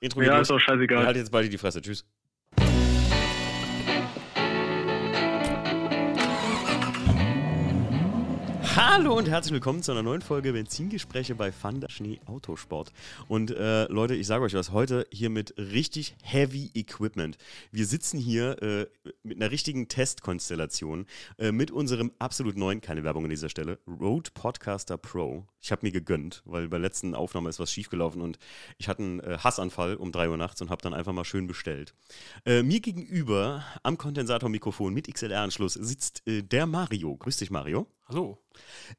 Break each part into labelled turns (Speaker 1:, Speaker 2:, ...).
Speaker 1: Intro
Speaker 2: Ja, ist auch scheißegal.
Speaker 1: Halt jetzt beide die Fresse. Tschüss. Hallo und herzlich willkommen zu einer neuen Folge Benzingespräche bei Fanda Schnee Autosport. Und äh, Leute, ich sage euch was, heute hier mit richtig heavy Equipment. Wir sitzen hier äh, mit einer richtigen Testkonstellation äh, mit unserem absolut neuen, keine Werbung an dieser Stelle, Rode Podcaster Pro. Ich habe mir gegönnt, weil bei der letzten Aufnahme ist was schiefgelaufen und ich hatte einen äh, Hassanfall um 3 Uhr nachts und habe dann einfach mal schön bestellt. Äh, mir gegenüber am Kondensatormikrofon mit XLR-Anschluss sitzt äh, der Mario. Grüß dich, Mario.
Speaker 3: Hallo.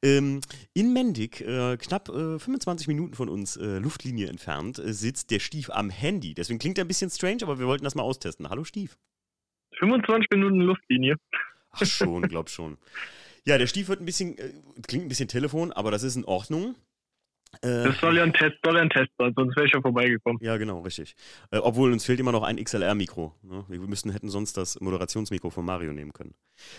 Speaker 1: Ähm, in Mendig, äh, knapp äh, 25 Minuten von uns äh, Luftlinie entfernt, äh, sitzt der Stief am Handy. Deswegen klingt er ein bisschen strange, aber wir wollten das mal austesten. Hallo Stief.
Speaker 2: 25 Minuten Luftlinie.
Speaker 1: Ach schon, glaub schon. Ja, der Stief wird ein bisschen, äh, klingt ein bisschen Telefon, aber das ist in Ordnung. Äh,
Speaker 2: Das soll ja ein Test, soll ja ein Test sein, sonst wäre ich ja vorbeigekommen.
Speaker 1: ja, genau, richtig. Äh, obwohl uns fehlt immer noch ein XLR-Mikro. Ne? Wir müssten, hätten sonst das Moderationsmikro von Mario nehmen können.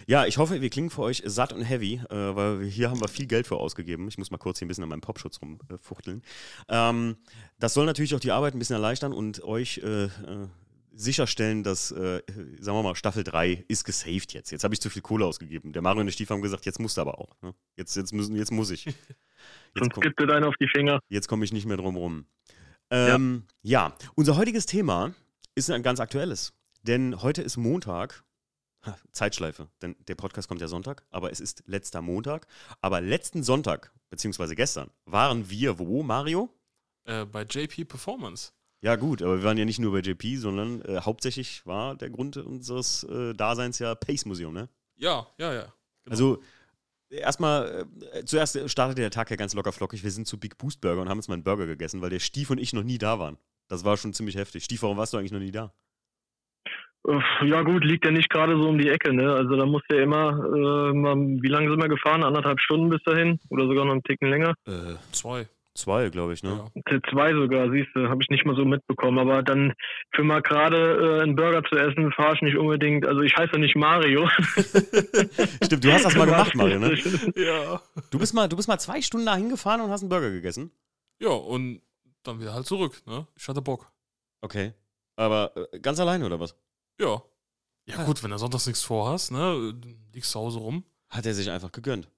Speaker 1: Ja, ich hoffe, wir klingen für euch satt und heavy, äh, weil hier haben wir viel Geld für ausgegeben. Ich muss mal kurz hier ein bisschen an meinem Popschutz rumfuchteln. Ähm, das soll natürlich auch die Arbeit ein bisschen erleichtern und euch äh, äh, sicherstellen, dass, äh, sagen wir mal, Staffel 3 ist gesaved jetzt. Jetzt habe ich zu viel Kohle ausgegeben. Der Mario und der Stief haben gesagt, jetzt musst du aber auch. Ne? Jetzt, jetzt, müssen, jetzt muss ich. Jetzt
Speaker 2: Sonst
Speaker 1: komm-
Speaker 2: gibt es einen auf die Finger.
Speaker 1: Jetzt komme ich nicht mehr drum rum. Ähm, ja. unser heutiges Thema ist ein ganz aktuelles. Denn heute ist Montag. Zeitschleife, denn der Podcast kommt ja Sonntag, aber es ist letzter Montag. Aber letzten Sonntag, beziehungsweise gestern, waren wir wo, Mario?
Speaker 3: Äh, bei JP Performance.
Speaker 1: Ja, gut, aber wir waren ja nicht nur bei JP, sondern äh, hauptsächlich war der Grund unseres äh, Daseins ja Pace Museum, ne?
Speaker 3: Ja, ja, ja. Genau.
Speaker 1: Also, erstmal, äh, zuerst startete der Tag ja ganz locker flockig. Wir sind zu Big Boost Burger und haben uns mal einen Burger gegessen, weil der Stief und ich noch nie da waren. Das war schon ziemlich heftig. Stief, warum warst du eigentlich noch nie da?
Speaker 2: Ja gut, liegt ja nicht gerade so um die Ecke, ne? Also da muss ja immer, äh, mal, wie lange sind wir gefahren? Anderthalb Stunden bis dahin? Oder sogar noch einen Ticken länger?
Speaker 1: Äh,
Speaker 3: Zwei.
Speaker 1: Zwei, glaube ich, ne?
Speaker 3: Ja.
Speaker 2: Zwei sogar, siehst du, habe ich nicht mal so mitbekommen. Aber dann für mal gerade äh, einen Burger zu essen, fahre ich nicht unbedingt. Also ich heiße nicht Mario.
Speaker 1: Stimmt, du hast das mal gemacht, Mario, ne?
Speaker 3: Ja.
Speaker 1: Du bist mal, du bist mal zwei Stunden da hingefahren und hast einen Burger gegessen.
Speaker 3: Ja, und dann wieder halt zurück, ne? Ich hatte Bock.
Speaker 1: Okay. Aber äh, ganz alleine oder was?
Speaker 3: Ja. Ja, gut, wenn du sonntags nichts vorhast, ne? Liegst zu Hause rum.
Speaker 1: Hat er sich einfach gegönnt.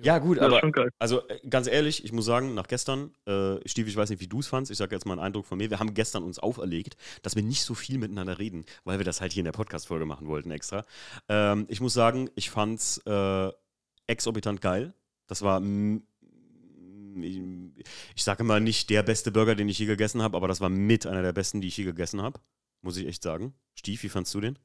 Speaker 1: Ja, gut, aber. Also äh, ganz ehrlich, ich muss sagen, nach gestern, äh, Stief, ich weiß nicht, wie du es fandst, ich sage jetzt mal einen Eindruck von mir, wir haben gestern uns auferlegt, dass wir nicht so viel miteinander reden, weil wir das halt hier in der Podcast-Folge machen wollten extra. Ähm, ich muss sagen, ich fand's äh, exorbitant geil. Das war, ich, ich sage mal nicht der beste Burger, den ich je gegessen habe, aber das war mit einer der besten, die ich je gegessen habe. Muss ich echt sagen. Stief, wie fandst du den?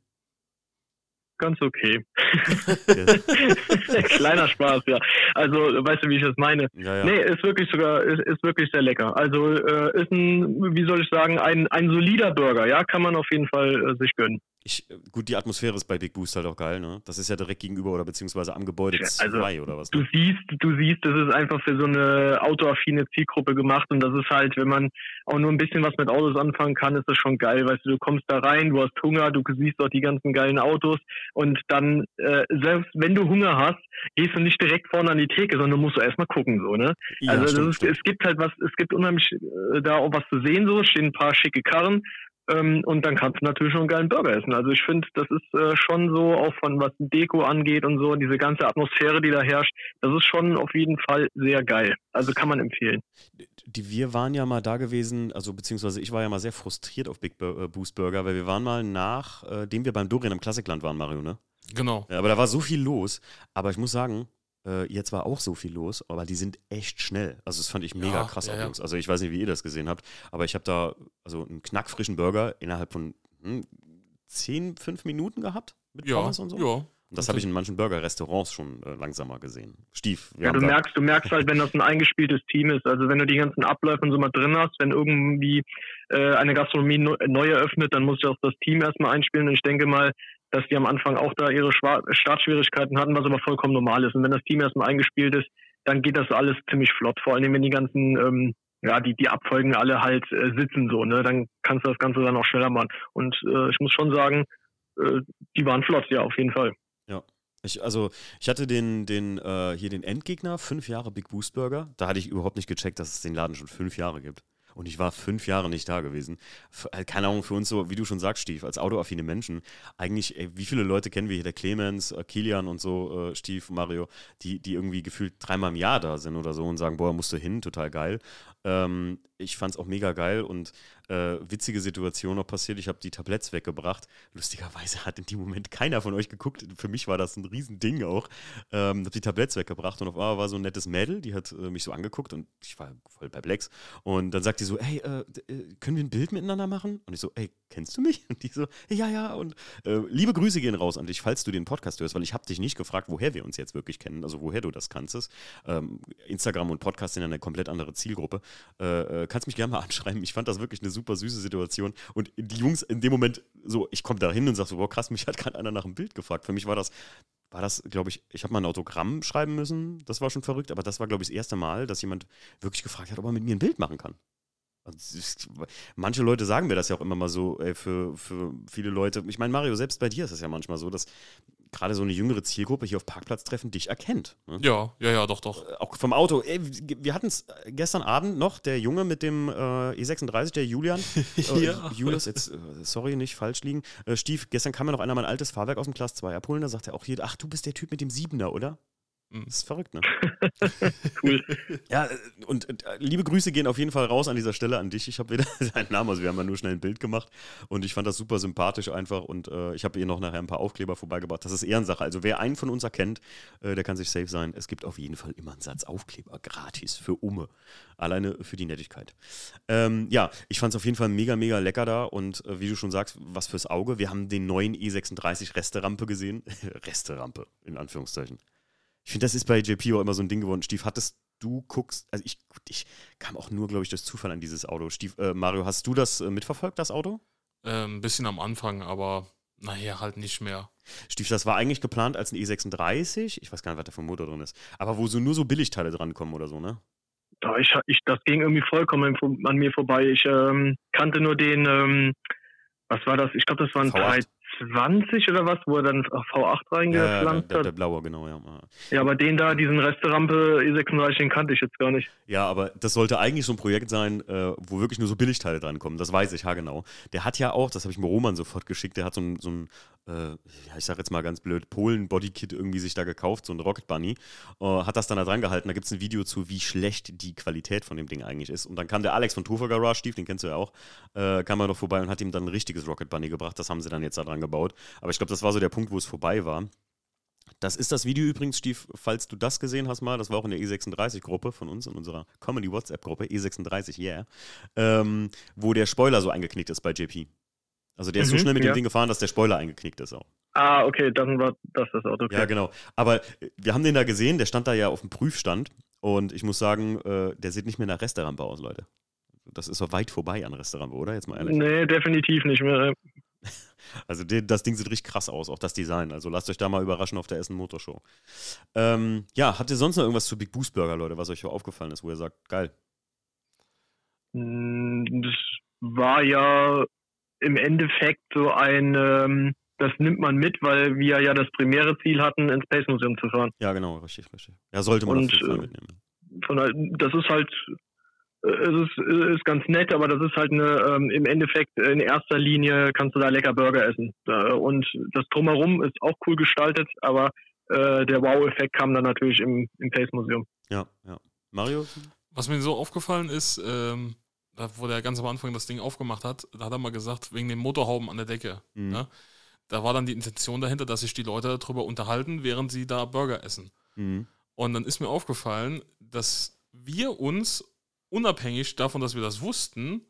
Speaker 2: Ganz okay. Kleiner Spaß, ja. Also, weißt du, wie ich das meine?
Speaker 1: ja, ja.
Speaker 2: Nee, ist wirklich sogar, ist, ist wirklich sehr lecker. Also äh, ist ein, wie soll ich sagen, ein, ein solider Burger, ja, kann man auf jeden Fall äh, sich gönnen.
Speaker 1: Ich, gut, die Atmosphäre ist bei Big Boost halt auch geil, ne? Das ist ja direkt gegenüber oder beziehungsweise am Gebäude
Speaker 2: Ja,
Speaker 1: 2
Speaker 2: also,
Speaker 1: oder was?
Speaker 2: Du
Speaker 1: Ne?
Speaker 2: siehst, du siehst, das ist einfach für so eine autoaffine Zielgruppe gemacht und das ist halt, wenn man auch nur ein bisschen was mit Autos anfangen kann, ist das schon geil, weißt du, du kommst da rein, du hast Hunger, du siehst auch die ganzen geilen Autos und dann, äh, selbst wenn du Hunger hast, gehst du nicht direkt vorne an die Theke, sondern musst du erstmal gucken, so, ne?
Speaker 1: Ja,
Speaker 2: also
Speaker 1: stimmt,
Speaker 2: ist,
Speaker 1: stimmt.
Speaker 2: es gibt halt was, es gibt unheimlich äh, da auch was zu sehen, so, stehen ein paar schicke Karren. Ähm, und dann kannst du natürlich schon einen geilen Burger essen. Also ich finde, das ist äh, schon so, auch von was Deko angeht und so, diese ganze Atmosphäre, die da herrscht, das ist schon auf jeden Fall sehr geil. Also kann man empfehlen.
Speaker 1: Die, wir waren ja mal da gewesen, also beziehungsweise ich war ja mal sehr frustriert auf Big Bur- äh, Boost Burger, weil wir waren mal nachdem wir beim Dorian im Klassikland waren, Mario, ne?
Speaker 3: Genau.
Speaker 1: Ja, aber da war so viel los. Aber ich muss sagen, äh, jetzt war auch so viel los, aber die sind echt schnell. Also das fand ich mega
Speaker 3: Ja,
Speaker 1: krass
Speaker 3: ja.
Speaker 1: Jungs. Also ich weiß nicht, wie ihr das gesehen habt, aber ich habe da also einen knackfrischen Burger innerhalb von hm, 10, 5 Minuten gehabt mit
Speaker 3: Ja,
Speaker 1: Pommes und so.
Speaker 3: ja.
Speaker 1: Und das habe ich in manchen Burger-Restaurants schon äh, langsamer gesehen. Stief, wir
Speaker 2: Ja,
Speaker 1: haben
Speaker 2: du merkst, du merkst halt, wenn das ein eingespieltes Team ist. Also wenn du die ganzen Abläufe und so mal drin hast, wenn irgendwie äh, eine Gastronomie neu, neu eröffnet, dann musst du auch das Team erstmal einspielen. Und ich denke mal, dass die am Anfang auch da ihre Startschwierigkeiten hatten, was aber vollkommen normal ist. Und wenn das Team erstmal eingespielt ist, dann geht das alles ziemlich flott. Vor allem, wenn die ganzen, ähm, ja, die, die Abfolgen alle halt äh, sitzen so, ne, dann kannst du das Ganze dann auch schneller machen. Und äh, ich muss schon sagen, äh, die waren flott, ja, auf jeden Fall.
Speaker 1: Ich, also, ich hatte den, den, äh, hier den Endgegner, fünf Jahre Big Boost Burger. Da hatte ich überhaupt nicht gecheckt, dass es den Laden schon fünf Jahre gibt. Und ich war fünf Jahre nicht da gewesen. Äh, keine Ahnung, für uns so, wie du schon sagst, Stief, als autoaffine Menschen, eigentlich, ey, wie viele Leute kennen wir hier? Der Clemens, äh, Kilian und so, äh, Stief, Mario, die, die irgendwie gefühlt dreimal im Jahr da sind oder so und sagen, boah, musst du hin, total geil. Ähm, ich fand es auch mega geil und äh, witzige Situation noch passiert. Ich habe die Tabletts weggebracht. Lustigerweise hat in dem Moment keiner von euch geguckt. Für mich war das ein Riesending auch. Ähm, habe die Tabletts weggebracht und auf einmal war so ein nettes Mädel, die hat äh, mich so angeguckt und ich war voll perplex. Und dann sagt die so, hey, äh, äh können wir ein Bild miteinander machen? Und ich so, ey, kennst du mich? Und die so, ja, ja. Und äh, liebe Grüße gehen raus an dich, falls du den Podcast hörst, weil ich habe dich nicht gefragt, woher wir uns jetzt wirklich kennen, also woher du das kannst. Ähm, Instagram und Podcast sind eine komplett andere Zielgruppe. Äh, kannst mich gerne mal anschreiben. Ich fand das wirklich eine super süße Situation. Und die Jungs in dem Moment so, ich komme da hin und sage so, boah, krass, mich hat gerade einer nach einem Bild gefragt. Für mich war das, war das, glaube ich, ich habe mal ein Autogramm schreiben müssen. Das war schon verrückt, aber das war, glaube ich, das erste Mal, dass jemand wirklich gefragt hat, ob er mit mir ein Bild machen kann. Also, manche Leute sagen mir das ja auch immer mal so, ey, für, für viele Leute. Ich meine, Mario, selbst bei dir ist es ja manchmal so, dass gerade so eine jüngere Zielgruppe hier auf Parkplatztreffen dich erkennt.
Speaker 3: Ne? Ja, ja, ja, doch, doch.
Speaker 1: Äh, auch vom Auto. Ey, wir hatten es gestern Abend noch, der Junge mit dem äh, E36, der Julian. Äh, ja. Julius, jetzt, äh, sorry, nicht falsch liegen. Äh, Stief, gestern kam mir noch einer mein altes Fahrwerk aus dem Class 2 abholen. Da sagt er auch hier, ach, du bist der Typ mit dem Siebener, oder? Mhm. Das ist verrückt, ne? cool. Ja, äh, und, und, äh, liebe Grüße gehen auf jeden Fall raus an dieser Stelle an dich. Ich habe wieder deinen Namen, also wir haben ja nur schnell ein Bild gemacht und ich fand das super sympathisch einfach und äh, ich habe ihr noch nachher ein paar Aufkleber vorbeigebracht. Das ist Ehrensache. Also wer einen von uns erkennt, äh, der kann sich safe sein. Es gibt auf jeden Fall immer einen Satz Aufkleber gratis für Umme. Alleine für die Nettigkeit. Ähm, ja, ich fand es auf jeden Fall mega, mega lecker da und äh, wie du schon sagst, was fürs Auge. Wir haben den neuen E36 Resterampe gesehen. Resterampe, in Anführungszeichen. Ich finde, das ist bei JP auch immer so ein Ding geworden. Stief, hattest du guckst, also ich, ich kam auch nur, glaube ich, durch Zufall an dieses Auto. Stief, äh, Mario, hast du das äh, mitverfolgt, das Auto?
Speaker 3: Äh, ein bisschen am Anfang, aber naja, halt nicht mehr.
Speaker 1: Stief, das war eigentlich geplant als ein E36. Ich weiß gar nicht, was da für ein Motor drin ist. Aber wo so nur so Billigteile drankommen oder so, ne?
Speaker 2: Ja, ich, ich, das ging irgendwie vollkommen an mir vorbei. Ich ähm, kannte nur den, ähm, was war das? Ich glaube, das war ein V8. 20 oder was, wo er dann V8 reingepflanzt
Speaker 1: ja, der, der, blaue, genau, ja.
Speaker 2: Ja, aber den da, diesen Resterampe E36, den kannte ich jetzt gar nicht.
Speaker 1: Ja, aber das sollte eigentlich so ein Projekt sein, äh, wo wirklich nur so Billigteile drankommen. Das weiß ich, ja, genau. Der hat ja auch, das habe ich mir Roman sofort geschickt, der hat so ein, so ein äh, ja, ich sag jetzt mal ganz blöd, Polen-Bodykit irgendwie sich da gekauft, so ein Rocket Bunny, äh, hat das dann da dran gehalten. Da gibt es ein Video zu, wie schlecht die Qualität von dem Ding eigentlich ist. Und dann kam der Alex von Tufer Garage, Steve, den kennst du ja auch, kam er noch vorbei und hat ihm dann ein richtiges Rocket Bunny gebracht. Das haben sie dann jetzt da dran gebaut. Aber ich glaube, das war so der Punkt, wo es vorbei war. Das ist das Video übrigens, Stief, falls du das gesehen hast mal, das war auch in der E36-Gruppe von uns, in unserer Comedy-WhatsApp-Gruppe, E36, yeah, ähm, wo der Spoiler so eingeknickt ist bei JP. Also der ist mhm, so schnell mit ja. dem Ding gefahren, dass der Spoiler eingeknickt ist auch.
Speaker 2: Ah, okay, dann war das das Auto. Okay.
Speaker 1: Ja, genau. Aber äh, wir haben den da gesehen, der stand da ja auf dem Prüfstand und ich muss sagen, äh, der sieht nicht mehr nach Restaurantbau aus, Leute. Das ist so weit vorbei an Restaurantbau, oder? Jetzt mal ehrlich.
Speaker 2: Nee, definitiv nicht mehr.
Speaker 1: Also das Ding sieht richtig krass aus, auch das Design. Also lasst euch da mal überraschen auf der Essen Motorshow. Ähm, ja, habt ihr sonst noch irgendwas zu Big Boost Burger, Leute, was euch aufgefallen ist, wo ihr sagt, geil?
Speaker 2: Hm, das war ja im Endeffekt so ein, ähm, das nimmt man mit, weil wir ja das primäre Ziel hatten, ins Space Museum zu fahren.
Speaker 1: Ja, genau, richtig, richtig. Ja, sollte man Und, Fall äh, mitnehmen.
Speaker 2: Von, das ist halt, es ist, ist ganz nett, aber das ist halt eine, ähm, im Endeffekt in erster Linie kannst du da lecker Burger essen. Und das Drumherum ist auch cool gestaltet, aber äh, der Wow-Effekt kam dann natürlich im, im Space Museum.
Speaker 1: Ja, ja. Mario?
Speaker 3: Was mir so aufgefallen ist, ähm, da, wo der ganz am Anfang das Ding aufgemacht hat, da hat er mal gesagt, wegen dem Motorhauben an der Decke. Mhm. Ne? Da war dann die Intention dahinter, dass sich die Leute darüber unterhalten, während sie da Burger essen. Mhm. Und dann ist mir aufgefallen, dass wir uns unabhängig davon, dass wir das wussten,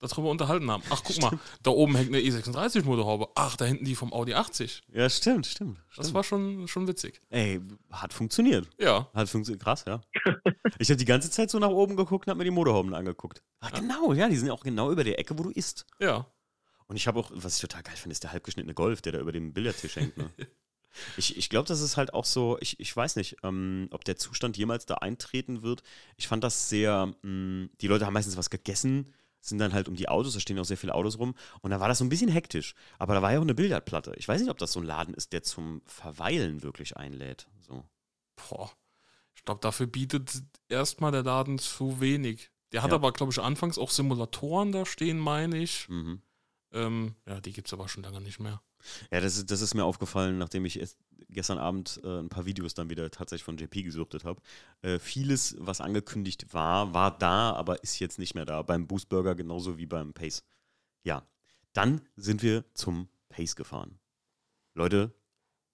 Speaker 3: darüber unterhalten haben. Ach, guck stimmt. mal, da oben hängt eine E36-Motorhaube. Ach, da hinten die vom Audi 80.
Speaker 1: Ja, stimmt, stimmt.
Speaker 3: Das war schon, schon witzig.
Speaker 1: Ey, hat funktioniert.
Speaker 3: Ja.
Speaker 1: Hat funktioniert. Krass, ja. ich habe die ganze Zeit so nach oben geguckt und habe mir die Motorhauben angeguckt. Ach, ja. genau, ja, die sind auch genau über der Ecke, wo du isst.
Speaker 3: Ja.
Speaker 1: Und ich habe auch, was ich total geil finde, ist der halbgeschnittene Golf, der da über dem Billardtisch hängt. Ne? Ich, ich glaube, das ist halt auch so, ich, ich weiß nicht, ähm, ob der Zustand jemals da eintreten wird. Ich fand das sehr, mh, mm, die Leute haben meistens was gegessen, sind dann halt um die Autos, da stehen auch sehr viele Autos rum. Und da war das so ein bisschen hektisch. Aber da war ja auch eine Billardplatte. Ich weiß nicht, ob das so ein Laden ist, der zum Verweilen wirklich einlädt. So.
Speaker 3: Boah. Ich glaube, dafür bietet erstmal der Laden zu wenig. Der hat
Speaker 1: Ja.
Speaker 3: aber, glaube ich, anfangs auch Simulatoren da stehen, meine ich.
Speaker 1: Mhm.
Speaker 3: Ähm, ja, die gibt es aber schon lange nicht mehr.
Speaker 1: Ja, das ist, das ist mir aufgefallen, nachdem ich gestern Abend äh, ein paar Videos dann wieder tatsächlich von JP gesuchtet habe. Äh, vieles, was angekündigt war, war da, aber ist jetzt nicht mehr da. Beim Boost Burger genauso wie beim Pace. Ja, dann sind wir zum Pace gefahren. Leute,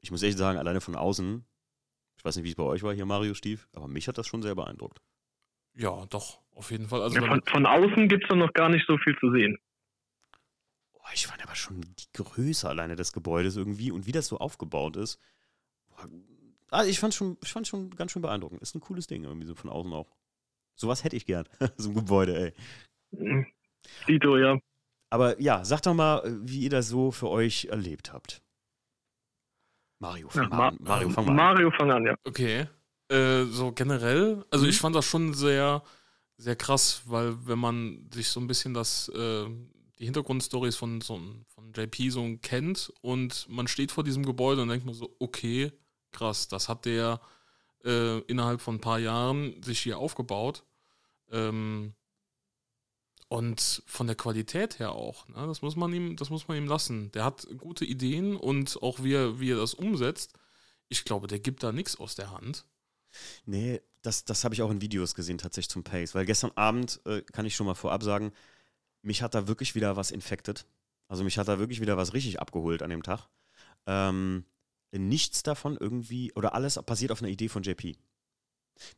Speaker 1: ich muss echt sagen, alleine von außen, ich weiß nicht, wie es bei euch war hier, Mario Stief, aber mich hat das schon sehr beeindruckt.
Speaker 3: Ja, doch, auf jeden Fall. Also,
Speaker 2: Ja, von, von außen gibt es da noch gar nicht so viel zu sehen.
Speaker 1: Boah, ich fand aber schon die Größe alleine des Gebäudes irgendwie und wie das so aufgebaut ist. Boah, also ich fand schon, ich fand schon ganz schön beeindruckend. Ist ein cooles Ding irgendwie so von außen auch. Sowas hätte ich gern, so ein Gebäude, ey.
Speaker 2: Mhm. Dito, ja.
Speaker 1: Aber ja, sagt doch mal, wie ihr das so für euch erlebt habt. Mario, fang
Speaker 2: Ja,
Speaker 1: mal
Speaker 2: Ma-
Speaker 1: an. Mario, fang mal an.
Speaker 2: Mario, fang an, ja.
Speaker 3: Okay. Äh, so generell, also
Speaker 1: Mhm.
Speaker 3: ich fand das schon sehr, sehr krass, weil wenn man sich so ein bisschen das, äh, die Hintergrundstories von, so, von JP so kennt und man steht vor diesem Gebäude und denkt man so, okay, krass, das hat der äh, innerhalb von ein paar Jahren sich hier aufgebaut. Ähm, und von der Qualität her auch, ne? das muss man ihm, das muss man ihm lassen. Der hat gute Ideen und auch wie er, wie er das umsetzt. Ich glaube, der gibt da nichts aus der Hand.
Speaker 1: Nee, das, das habe ich auch in Videos gesehen, tatsächlich zum Pace. Weil gestern Abend, äh, kann ich schon mal vorab sagen, mich hat da wirklich wieder was infected. Also mich hat da wirklich wieder was richtig abgeholt an dem Tag. Ähm, nichts davon irgendwie, oder alles basiert auf einer Idee von JP.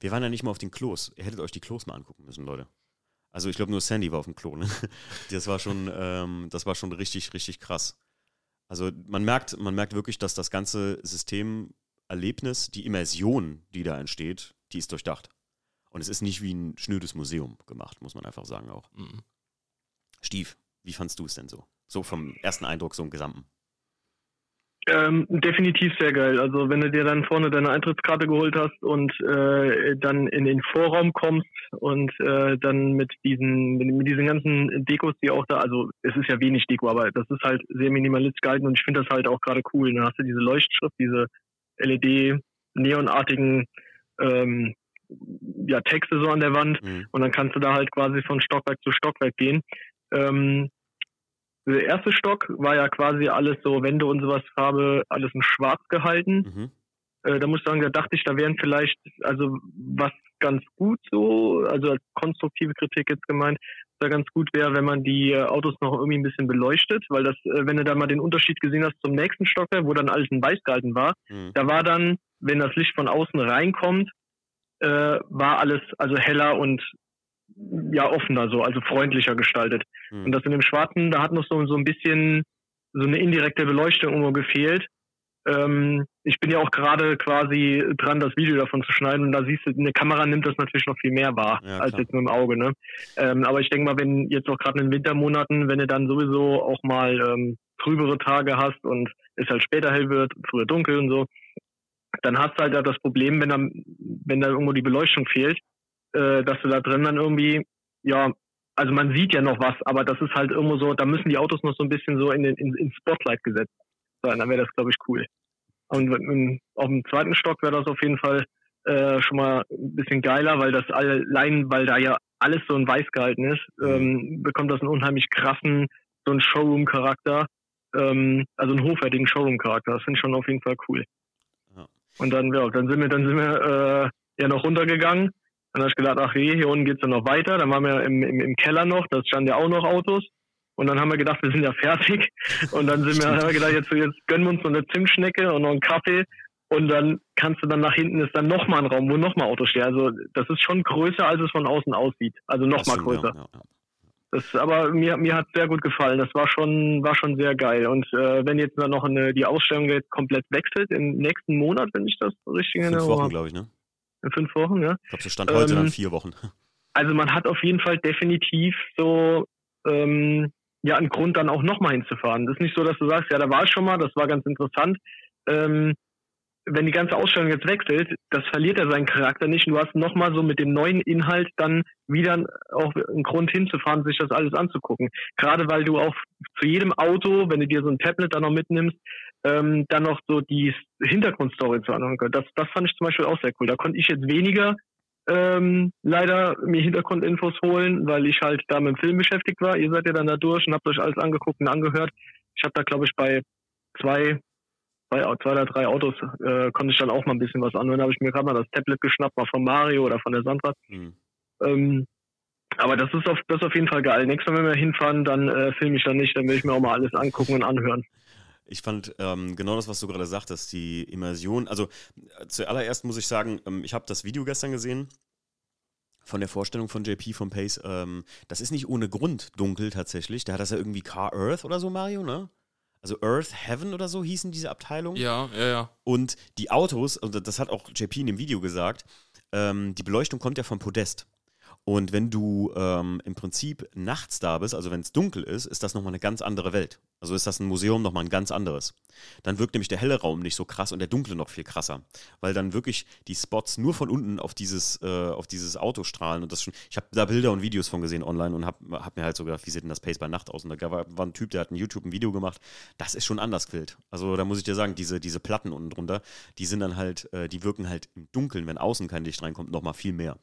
Speaker 1: Wir waren ja nicht mal auf den Klos. Ihr hättet euch die Klos mal angucken müssen, Leute. Also ich glaube nur Sandy war auf dem Klo, ne? Das war schon, ähm, das war schon richtig, richtig krass. Also man merkt, man merkt wirklich, dass das ganze Systemerlebnis, die Immersion, die da entsteht, die ist durchdacht. Und es ist nicht wie ein schnödes Museum gemacht, muss man einfach sagen auch.
Speaker 3: Mhm.
Speaker 1: Stief, wie fandst du es denn so? So vom ersten Eindruck, so im Gesamten.
Speaker 2: Ähm, definitiv sehr geil. Also wenn du dir dann vorne deine Eintrittskarte geholt hast und äh, dann in den Vorraum kommst und äh, dann mit diesen mit diesen ganzen Dekos, die auch da, also es ist ja wenig Deko, aber das ist halt sehr minimalistisch gehalten und ich finde das halt auch gerade cool. Dann hast du diese Leuchtschrift, diese LED-neonartigen ähm, ja, Texte so an der Wand
Speaker 1: Mhm.
Speaker 2: und dann kannst du da halt quasi von Stockwerk zu Stockwerk gehen. Ähm, der erste Stock war ja quasi alles so Wände und sowas Farbe, alles in schwarz gehalten.
Speaker 1: Mhm.
Speaker 2: Äh, da muss ich sagen, da dachte ich, da wären vielleicht, also was ganz gut so, also als konstruktive Kritik jetzt gemeint, da ganz gut wäre, wenn man die äh, Autos noch irgendwie ein bisschen beleuchtet, weil das, äh, wenn du da mal den Unterschied gesehen hast zum nächsten Stockwerk, wo dann alles in weiß gehalten war,
Speaker 1: Mhm.
Speaker 2: da war dann, wenn das Licht von außen reinkommt, äh, war alles also heller und ja offener so, also freundlicher gestaltet.
Speaker 1: Mhm.
Speaker 2: Und das in dem Schwarzen, da hat noch so, so ein bisschen so eine indirekte Beleuchtung irgendwo gefehlt. Ähm, ich bin ja auch gerade quasi dran, das Video davon zu schneiden und da siehst du, eine Kamera nimmt das natürlich noch viel mehr wahr,
Speaker 1: Ja,
Speaker 2: als jetzt mit dem Auge. Ne? Ähm, aber ich denke mal, wenn jetzt auch gerade in den Wintermonaten, wenn du dann sowieso auch mal ähm, trübere Tage hast und es halt später hell wird, früher dunkel und so, dann hast du halt das Problem, wenn da, wenn da irgendwo die Beleuchtung fehlt, äh, dass du da drin dann irgendwie, ja, also man sieht ja noch was, aber das ist halt irgendwo so, da müssen die Autos noch so ein bisschen so in den in, in Spotlight gesetzt sein, dann wäre das, glaube ich, cool. Und wenn- auf dem zweiten Stock wäre das auf jeden Fall äh, schon mal ein bisschen geiler, weil das allein, weil da ja alles so in weiß gehalten ist, ähm, bekommt das einen unheimlich krassen, so einen Showroom-Charakter, ähm, also einen hochwertigen Showroom-Charakter. Das finde ich schon auf jeden Fall cool.
Speaker 1: Ja.
Speaker 2: Und dann, ja, dann sind wir, dann sind wir äh, ja noch runtergegangen. Dann habe ich gedacht, ach je, hier unten geht's dann noch weiter. Dann waren wir im, im, im Keller noch, da standen ja auch noch Autos. Und dann haben wir gedacht, wir sind ja fertig. Und dann sind wir, haben wir gedacht, jetzt, jetzt gönnen wir uns noch eine Zimtschnecke und noch einen Kaffee. Und dann kannst du dann nach hinten ist dann nochmal ein Raum, wo nochmal Autos stehen. Also das ist schon größer, als es von außen aussieht. Also nochmal größer.
Speaker 1: Ja, ja, ja.
Speaker 2: Das, aber mir, mir hat sehr gut gefallen. Das war schon, war schon sehr geil. Und äh, wenn jetzt dann noch eine, die Ausstellung jetzt komplett wechselt, im nächsten Monat, wenn ich das richtig in
Speaker 1: Fünf
Speaker 2: Erinnerung
Speaker 1: Wochen, glaube ich, ne?
Speaker 2: In fünf Wochen, ja.
Speaker 1: Ich glaube, so stand heute
Speaker 2: Ähm,
Speaker 1: dann vier Wochen.
Speaker 2: Also man hat auf jeden Fall definitiv so ähm, ja einen Grund dann auch nochmal hinzufahren. Das ist nicht so, dass du sagst, ja, da war ich schon mal, das war ganz interessant. Ähm, wenn die ganze Ausstellung jetzt wechselt, das verliert ja seinen Charakter nicht. Du hast nochmal so mit dem neuen Inhalt dann wieder auch einen Grund hinzufahren, sich das alles anzugucken. Gerade weil du auch zu jedem Auto, wenn du dir so ein Tablet dann noch mitnimmst, ähm, dann noch so die Hintergrundstory zu anhören kannst. Das, das fand ich zum Beispiel auch sehr cool. Da konnte ich jetzt weniger ähm, leider mir Hintergrundinfos holen, weil ich halt da mit dem Film beschäftigt war. Ihr seid ja dann da durch und habt euch alles angeguckt und angehört. Ich habe da, glaube ich, bei zwei, bei zwei oder drei Autos äh, konnte ich dann auch mal ein bisschen was anhören. Da habe ich mir gerade mal das Tablet geschnappt, mal von Mario oder von der Sandra. Mhm. Ähm, aber das ist auf, das ist auf jeden Fall geil. Nächstes Mal, wenn wir hinfahren, dann äh, filme ich dann nicht, dann will ich mir auch mal alles angucken und anhören.
Speaker 1: Ich fand ähm, genau das, was du gerade sagtest, die Immersion. Also äh, zuallererst muss ich sagen, ähm, ich habe das Video gestern gesehen von der Vorstellung von JP von Pace. Ähm, das ist nicht ohne Grund dunkel tatsächlich. Da hat das ja irgendwie Car Earth oder so, Mario, ne? Also Earth Heaven oder so hießen diese Abteilungen.
Speaker 3: Ja, ja, ja.
Speaker 1: Und die Autos, und das hat auch JP in dem Video gesagt, ähm, die Beleuchtung kommt ja vom Podest. Und wenn du ähm, im Prinzip nachts da bist, also wenn es dunkel ist, ist das nochmal eine ganz andere Welt. Also ist das ein Museum nochmal ein ganz anderes. Dann wirkt nämlich der helle Raum nicht so krass und der dunkle noch viel krasser. Weil dann wirklich die Spots nur von unten auf dieses, äh, auf dieses Auto strahlen. Und das schon, ich habe da Bilder und Videos von gesehen online und habe hab mir halt so gedacht, wie sieht denn das Pace bei Nacht aus? Und da war, war ein Typ, der hat ein YouTube ein Video gemacht. Das ist schon anders Quilt. Also da muss ich dir sagen, diese, diese Platten unten drunter, die sind dann halt, äh, die wirken halt im Dunkeln, wenn außen kein Licht reinkommt, nochmal viel mehr.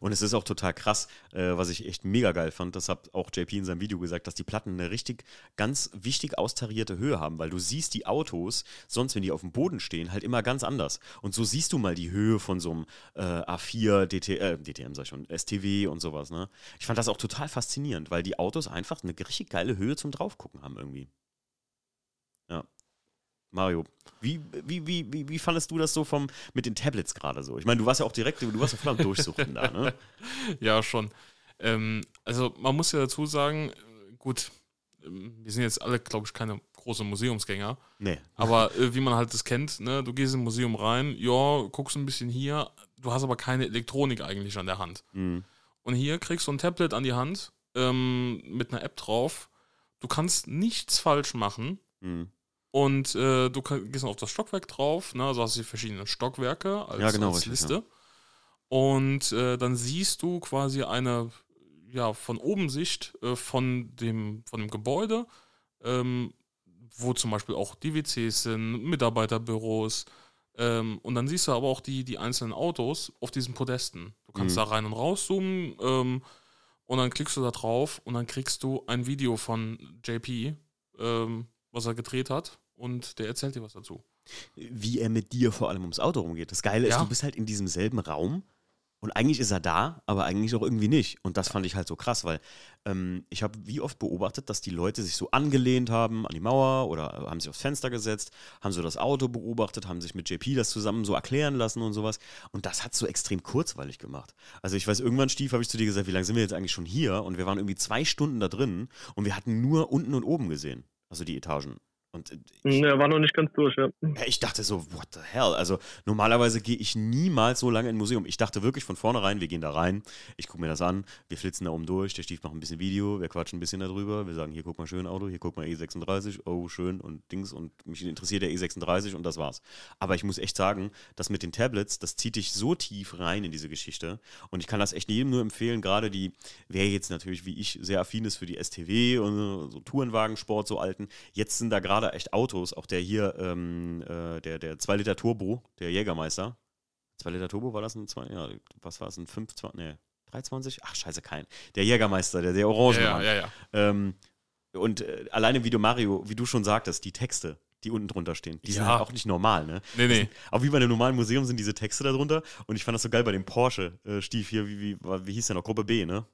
Speaker 1: Und es ist auch total krass, äh, was ich echt mega geil fand, das hat auch JP in seinem Video gesagt, dass die Platten eine richtig ganz wichtig austarierte Höhe haben, weil du siehst die Autos, sonst wenn die auf dem Boden stehen, halt immer ganz anders. Und so siehst du mal die Höhe von so einem äh, A4, DT, äh, DTM sag ich schon, STW und sowas. Ne? Ich fand das auch total faszinierend, weil die Autos einfach eine richtig geile Höhe zum Draufgucken haben irgendwie. Ja. Mario, wie, wie, wie, wie, wie fandest du das so vom, mit den Tablets gerade so? Ich meine, du warst ja auch direkt, du warst ja voll am Durchsuchen da, ne?
Speaker 3: Ja, schon. Ähm, also man muss ja dazu sagen, gut, ähm, wir sind jetzt alle, glaube ich, keine große Museumsgänger.
Speaker 1: Nee.
Speaker 3: Aber äh, wie man halt das kennt, ne, du gehst in ein Museum rein, ja, guckst ein bisschen hier, du hast aber keine Elektronik eigentlich an der Hand. Mhm. Und hier kriegst du ein Tablet an die Hand ähm, mit einer App drauf. Du kannst nichts falsch machen. Mhm. Und äh, du gehst auf das Stockwerk drauf, ne? also hast du die verschiedenen Stockwerke als,
Speaker 1: ja, genau,
Speaker 3: als Liste. Ja. Und äh, dann siehst du quasi eine ja, von oben Sicht äh, von, dem, von dem Gebäude, ähm, wo zum Beispiel auch die WCs sind, Mitarbeiterbüros. Ähm, und dann siehst du aber auch die, die einzelnen Autos auf diesen Podesten. Du kannst mhm. da rein und rauszoomen ähm, und dann klickst du da drauf und dann kriegst du ein Video von JP, ähm, was er gedreht hat und der erzählt dir was dazu.
Speaker 1: Wie er mit dir vor allem ums Auto rumgeht. Das Geile ist, ja. du bist halt in diesem selben Raum und eigentlich ist er da, aber eigentlich auch irgendwie nicht. Und das fand ich halt so krass, weil ähm, ich habe wie oft beobachtet, dass die Leute sich so angelehnt haben an die Mauer oder haben sich aufs Fenster gesetzt, haben so das Auto beobachtet, haben sich mit JP das zusammen so erklären lassen und sowas. Und das hat so extrem kurzweilig gemacht. Also ich weiß, irgendwann, Stief, habe ich zu dir gesagt, wie lange sind wir jetzt eigentlich schon hier? Und wir waren irgendwie zwei Stunden da drin und wir hatten nur unten und oben gesehen. Also die Etagen. Und
Speaker 2: äh, ich, ja, war noch nicht ganz durch, ja.
Speaker 1: Ich dachte so, what the hell? Also normalerweise gehe ich niemals so lange in ein Museum. Ich dachte wirklich von vornherein, wir gehen da rein, ich gucke mir das an, wir flitzen da oben durch, der Stief macht ein bisschen Video, wir quatschen ein bisschen darüber, wir sagen, hier guck mal schön Auto, hier guck mal E36, oh schön. Und Dings. Und mich interessiert der E36 und das war's. Aber ich muss echt sagen, das mit den Tablets, das zieht dich so tief rein in diese Geschichte. Und ich kann das echt jedem nur empfehlen, gerade die, wer jetzt natürlich wie ich sehr affin ist für die STW und so Tourenwagensport, so alten, jetzt sind da gerade gerade echt Autos, auch der hier, ähm, äh, der, der 2 Liter Turbo, der Jägermeister. 2 Liter Turbo war das ein 2, ja, was war es, ein 5, 2, nee, 320? Ach, scheiße, kein. Der Jägermeister, der, der Orange.
Speaker 3: Ja, ja, ja.
Speaker 1: Ähm, und äh, alleine wie du Mario, wie du schon sagtest, die Texte, die unten drunter stehen, die ja. sind halt auch nicht normal, ne?
Speaker 3: Nee, nee.
Speaker 1: Sind, auch wie bei einem normalen Museum sind diese Texte da drunter. Und ich fand das so geil bei dem Porsche-Stief äh, hier, wie, wie, wie hieß der noch? Gruppe B, ne?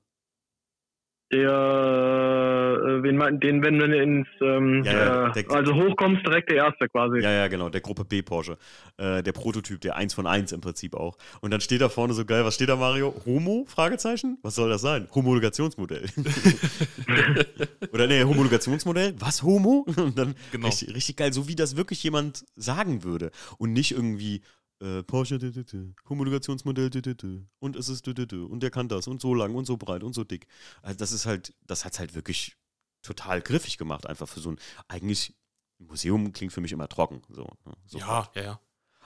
Speaker 2: Der, äh, wen meinten, den, wenn du ins, ähm, ja, ja, äh, der, also hochkommst, direkt der erste quasi.
Speaker 1: Ja, ja, genau, der Gruppe B Porsche. Äh, der Prototyp, der 1 von 1 im Prinzip auch. Und dann steht da vorne so geil, was steht da, Mario? Homo? Fragezeichen? Was soll das sein? Homologationsmodell. Oder nee, Homologationsmodell? Was, Homo? Und dann genau. richtig, richtig geil, so wie das wirklich jemand sagen würde. Und nicht irgendwie, äh, Porsche, d -d -d, Homologationsmodell, und es ist und der kann das und so lang und so breit und so dick. Also das ist halt, das hat es halt wirklich total griffig gemacht, einfach für so ein, eigentlich, Museum klingt für mich immer trocken. So,
Speaker 3: ne, ja, ja, ja.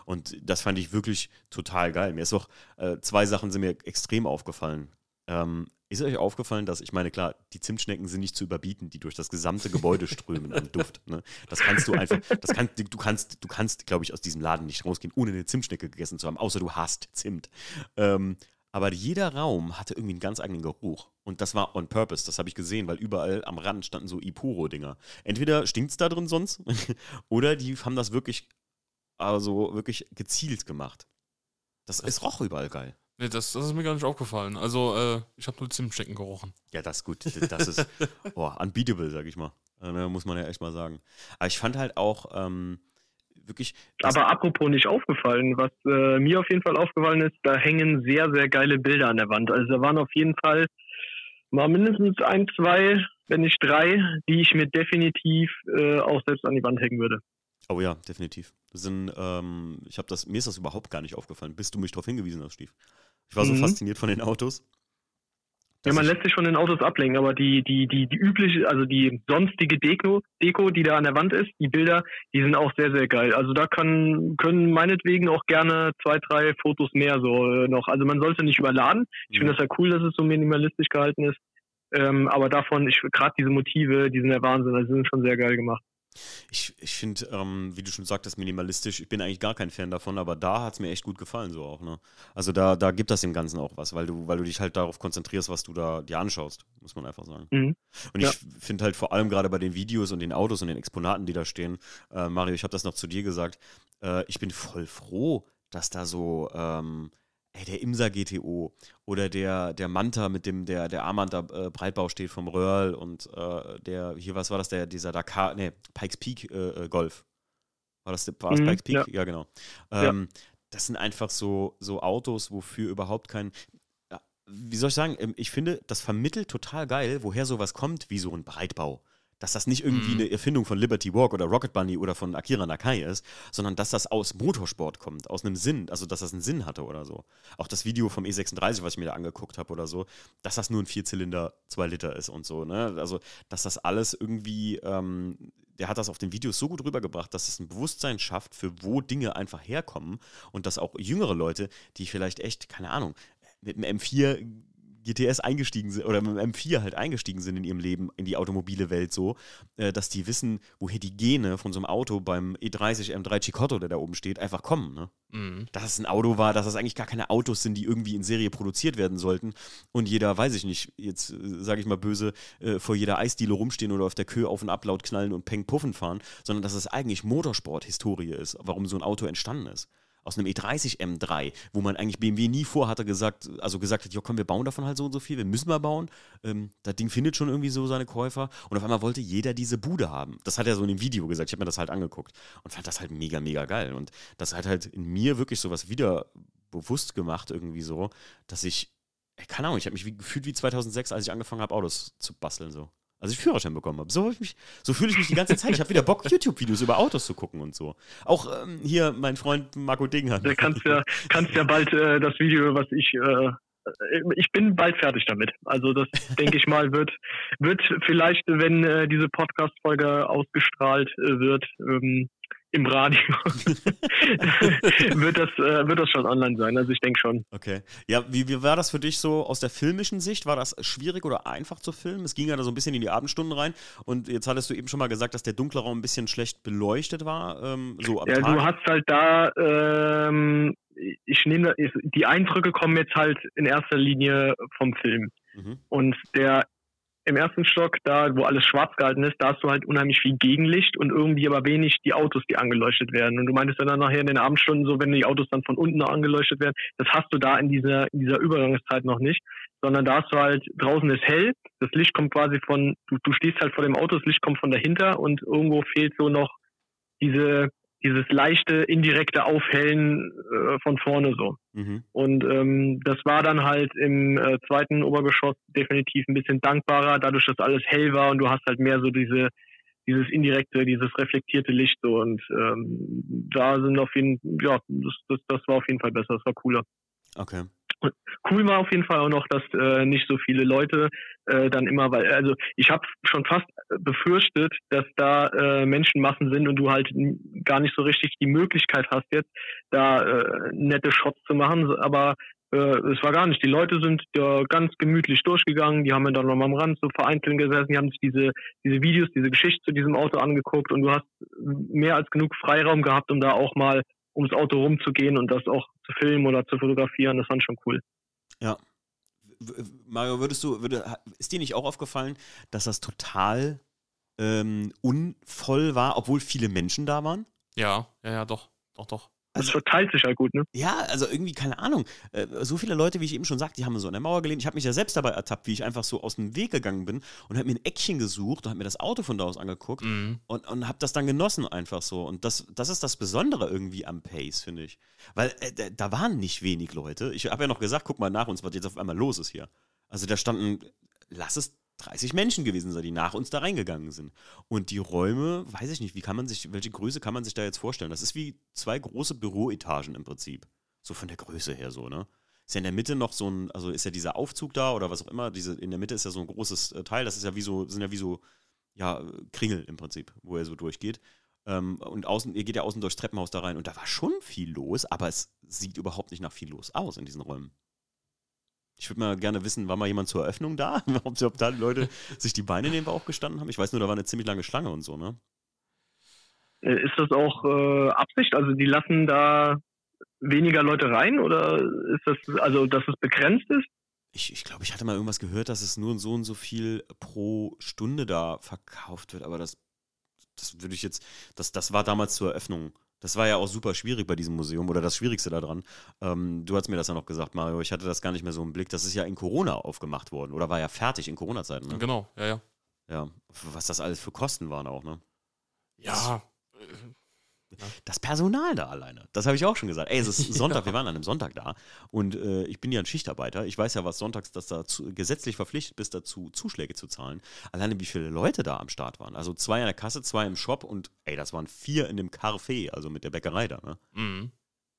Speaker 1: Und das fand ich wirklich total geil. Mir ist auch, äh, zwei Sachen sind mir extrem aufgefallen. Ähm, Ist euch aufgefallen, dass, ich meine, klar, die Zimtschnecken sind nicht zu überbieten, die durch das gesamte Gebäude strömen an Duft. Ne? Das kannst du einfach, das kann, du kannst, du kannst, glaube ich, aus diesem Laden nicht rausgehen, ohne eine Zimtschnecke gegessen zu haben, außer du hast Zimt. Ähm, aber jeder Raum hatte irgendwie einen ganz eigenen Geruch. Und das war on purpose, das habe ich gesehen, weil überall am Rand standen so Ipuro-Dinger. Entweder stinkt es da drin sonst, oder die haben das wirklich, also wirklich gezielt gemacht. Das, das ist roch überall geil.
Speaker 3: Nee, das, das ist mir gar nicht aufgefallen. Also, äh, ich habe nur Zimtstecken gerochen.
Speaker 1: Ja, das ist gut. Das ist oh, unbeatable, sag ich mal. Äh, muss man ja echt mal sagen. Aber ich fand halt auch ähm, wirklich.
Speaker 2: Aber apropos nicht aufgefallen, was äh, mir auf jeden Fall aufgefallen ist, da hängen sehr, sehr geile Bilder an der Wand. Also da waren auf jeden Fall mal mindestens ein, zwei, wenn nicht drei, die ich mir definitiv äh, auch selbst an die Wand hängen würde.
Speaker 1: Oh ja, definitiv. Das sind, ähm, ich habe das, mir ist das überhaupt gar nicht aufgefallen, bis du mich darauf hingewiesen hast, Stief. Ich war so mhm. fasziniert von den Autos.
Speaker 2: Ja, man lässt sich von den Autos ablenken, aber die, die, die, die übliche, also die sonstige Deko, Deko, die da an der Wand ist, die Bilder, die sind auch sehr, sehr geil. Also da können, können meinetwegen auch gerne zwei, drei Fotos mehr so äh, noch. Also man sollte nicht überladen. Ich finde das ja cool, dass es so minimalistisch gehalten ist. Ähm, aber davon, ich gerade diese Motive, die sind der Wahnsinn, also sind schon sehr geil gemacht.
Speaker 1: Ich, ich finde, ähm, wie du schon sagtest, minimalistisch, ich bin eigentlich gar kein Fan davon, aber da hat es mir echt gut gefallen, so auch, ne? Also da, da gibt das dem Ganzen auch was, weil du, weil du dich halt darauf konzentrierst, was du da dir anschaust, muss man einfach sagen. Mhm. Und ja. ich finde halt vor allem gerade bei den Videos und den Autos und den Exponaten, die da stehen, äh, Mario, ich habe das noch zu dir gesagt, äh, ich bin voll froh, dass da so, ähm, ey, der Imsa GTO oder der, der Manta mit dem, der, der Armand äh, Breitbau steht vom Röhrl und äh, der, hier, was war das, der, dieser Dakar, ne, Pikes Peak äh, äh, Golf. War das, war mhm, Pikes Peak? Ja, ja genau. Ähm, ja. Das sind einfach so, so Autos, wofür überhaupt kein, wie soll ich sagen, ähm, ich finde, das vermittelt total geil, woher sowas kommt, wie so ein Breitbau dass das nicht irgendwie mhm. eine Erfindung von Liberty Walk oder Rocket Bunny oder von Akira Nakai ist, sondern dass das aus Motorsport kommt, aus einem Sinn, also dass das einen Sinn hatte oder so. Auch das Video vom E36, was ich mir da angeguckt habe oder so, dass das nur ein Vierzylinder 2 Liter ist und so, ne? Also, dass das alles irgendwie, ähm, der hat das auf den Videos so gut rübergebracht, dass es ein Bewusstsein schafft, für wo Dinge einfach herkommen und dass auch jüngere Leute, die vielleicht echt, keine Ahnung, mit einem M4 GTS eingestiegen sind oder mit dem M4 halt eingestiegen sind in ihrem Leben in die automobile Welt so, äh, dass die wissen, woher die Gene von so einem Auto beim E30 M3 Chicotto, der da oben steht, einfach kommen. Ne? Mhm. Dass es ein Auto war, dass es eigentlich gar keine Autos sind, die irgendwie in Serie produziert werden sollten und jeder, weiß ich nicht, jetzt äh, sage ich mal böse, äh, vor jeder Eisdiele rumstehen oder auf der Kö auf und ab laut knallen und Peng Puffen fahren, sondern dass es eigentlich Motorsport-Historie ist, warum so ein Auto entstanden ist aus einem E30 M3, wo man eigentlich BMW nie vorhatte gesagt, also gesagt hat, ja komm, wir bauen davon halt so und so viel, wir müssen mal bauen. Ähm, das Ding findet schon irgendwie so seine Käufer und auf einmal wollte jeder diese Bude haben. Das hat er so in dem Video gesagt, ich habe mir das halt angeguckt und fand das halt mega, mega geil. Und das hat halt in mir wirklich sowas wieder bewusst gemacht irgendwie so, dass ich, keine Ahnung, ich habe mich wie, gefühlt wie 2006, als ich angefangen habe, Autos zu basteln so als ich Führerschein bekommen habe. So, so fühle ich mich die ganze Zeit. Ich habe wieder Bock, YouTube-Videos über Autos zu gucken und so. Auch ähm, hier mein Freund Marco Dinghan.
Speaker 2: Du kannst ja, kannst ja bald äh, das Video, was ich äh, ich bin bald fertig damit. Also das denke ich mal wird wird vielleicht, wenn äh, diese Podcast-Folge ausgestrahlt äh, wird, ähm, im Radio wird, das, äh, wird das schon online sein. Also ich denke schon.
Speaker 1: Okay. Ja, wie, wie war das für dich so aus der filmischen Sicht? War das schwierig oder einfach zu filmen? Es ging ja da so ein bisschen in die Abendstunden rein. Und jetzt hattest du eben schon mal gesagt, dass der dunkle Raum ein bisschen schlecht beleuchtet war. Ähm, so
Speaker 2: ja, Tag. du hast halt da, ähm, ich nehme die Eindrücke kommen jetzt halt in erster Linie vom Film. Mhm. Und der im ersten Stock, da wo alles schwarz gehalten ist, da hast du halt unheimlich viel Gegenlicht und irgendwie aber wenig die Autos, die angeleuchtet werden. Und du meintest dann nachher in den Abendstunden so, wenn die Autos dann von unten noch angeleuchtet werden, das hast du da in dieser, in dieser Übergangszeit noch nicht, sondern da hast du halt, draußen ist hell, das Licht kommt quasi von, du, du stehst halt vor dem Auto, das Licht kommt von dahinter und irgendwo fehlt so noch diese, dieses leichte, indirekte Aufhellen äh, von vorne so. Mhm. Und ähm, das war dann halt im äh, zweiten Obergeschoss definitiv ein bisschen dankbarer, dadurch, dass alles hell war und du hast halt mehr so diese dieses indirekte, dieses reflektierte Licht so und ähm, da sind auf jeden ja, das, das, das war auf jeden Fall besser, das war cooler.
Speaker 1: Okay.
Speaker 2: Cool war auf jeden Fall auch noch, dass äh, nicht so viele Leute äh, dann immer, weil, also ich habe schon fast befürchtet, dass da äh, Menschenmassen sind und du halt gar nicht so richtig die Möglichkeit hast jetzt, da äh, nette Shots zu machen. Aber äh, es war gar nicht. Die Leute sind ja ganz gemütlich durchgegangen, die haben dann nochmal am Rand so vereinzelt gesessen, die haben sich diese, diese Videos, diese Geschichte zu diesem Auto angeguckt und du hast mehr als genug Freiraum gehabt, um da auch mal ums Auto rumzugehen und das auch zu filmen oder zu fotografieren. Das fand ich schon cool.
Speaker 1: Ja. Mario, würdest du, würde, ist dir nicht auch aufgefallen, dass das total ähm, unvoll war, obwohl viele Menschen da waren?
Speaker 3: Ja, ja, ja, doch, doch, doch.
Speaker 2: Das also, verteilt sich halt gut, ne?
Speaker 1: Ja, also irgendwie, keine Ahnung. Äh, so viele Leute, wie ich eben schon sagte, die haben so an der Mauer gelehnt. Ich habe mich ja selbst dabei ertappt, wie ich einfach so aus dem Weg gegangen bin und habe mir ein Eckchen gesucht und habe mir das Auto von da aus angeguckt mhm. und, und habe das dann genossen einfach so. Und das, das ist das Besondere irgendwie am Pace, finde ich. Weil äh, da waren nicht wenig Leute. Ich habe ja noch gesagt, guck mal nach uns, was jetzt auf einmal los ist hier. Also da standen, lass es 30 Menschen gewesen sein, die nach uns da reingegangen sind. Und die Räume, weiß ich nicht, wie kann man sich, welche Größe kann man sich da jetzt vorstellen? Das ist wie zwei große Büroetagen im Prinzip. So von der Größe her so, ne? Ist ja in der Mitte noch so ein, also ist ja dieser Aufzug da oder was auch immer, diese, in der Mitte ist ja so ein großes äh, Teil, das ist ja wie so, sind ja wie so, ja, Kringel im Prinzip, wo er so durchgeht. Ähm, und außen, ihr geht ja außen durchs Treppenhaus da rein und da war schon viel los, aber es sieht überhaupt nicht nach viel los aus in diesen Räumen. Ich würde mal gerne wissen, war mal jemand zur Eröffnung da? ob, ob da Leute sich die Beine in den Bauch gestanden haben? Ich weiß nur, da war eine ziemlich lange Schlange und so, ne?
Speaker 2: Äh, ist das auch äh, Absicht? Also die lassen da weniger Leute rein oder ist das, also dass es begrenzt ist?
Speaker 1: Ich, ich glaube, ich hatte mal irgendwas gehört, dass es nur so und so viel pro Stunde da verkauft wird, aber das, das würde ich jetzt, das, das war damals zur Eröffnung das war ja auch super schwierig bei diesem Museum oder das Schwierigste daran. Ähm, du hast mir das ja noch gesagt, Mario. Ich hatte das gar nicht mehr so im Blick. Das ist ja in Corona aufgemacht worden oder war ja fertig in Corona-Zeiten. Ne?
Speaker 3: Genau, ja, ja.
Speaker 1: Ja, was das alles für Kosten waren auch, ne?
Speaker 3: Ja,
Speaker 1: das Personal da alleine, das habe ich auch schon gesagt. Ey, es ist Sonntag, ja. wir waren an einem Sonntag da und äh, ich bin ja ein Schichtarbeiter. Ich weiß ja, was sonntags, dass da zu, gesetzlich verpflichtet bist, dazu Zuschläge zu zahlen. Alleine wie viele Leute da am Start waren. Also zwei an der Kasse, zwei im Shop und ey, das waren vier in dem Café, also mit der Bäckerei da, ne? Mhm.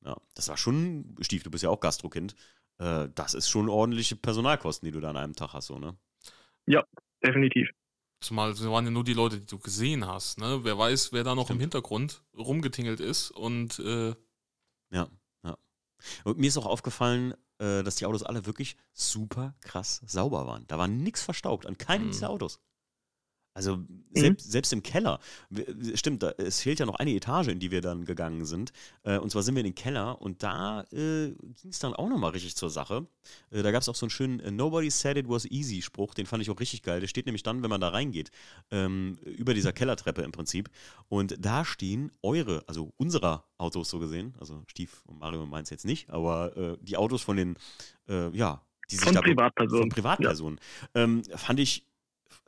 Speaker 1: Ja, das war schon, Stief, du bist ja auch Gastrokind. Äh, das ist schon ordentliche Personalkosten, die du da an einem Tag hast, so, ne?
Speaker 2: Ja, definitiv.
Speaker 3: Zumal es waren ja nur die Leute, die du gesehen hast. Ne? Wer weiß, wer da noch Stimmt. im Hintergrund rumgetingelt ist und äh
Speaker 1: ja, ja. Und mir ist auch aufgefallen, äh, dass die Autos alle wirklich super krass sauber waren. Da war nichts verstaubt an keinem mhm. dieser Autos. Also mhm. selbst, selbst im Keller, stimmt, da, es fehlt ja noch eine Etage, in die wir dann gegangen sind. Äh, und zwar sind wir in den Keller und da äh, ging es dann auch nochmal richtig zur Sache. Äh, da gab es auch so einen schönen äh, Nobody said it was easy Spruch, den fand ich auch richtig geil. Der steht nämlich dann, wenn man da reingeht, ähm, über dieser Kellertreppe im Prinzip. Und da stehen eure, also unserer Autos so gesehen, also Stief und Mario meint es jetzt nicht, aber äh, die Autos von den, äh, ja, die sich
Speaker 2: von
Speaker 1: da
Speaker 2: Privatpersonen.
Speaker 1: Von Privatpersonen. Ja. Ähm, fand ich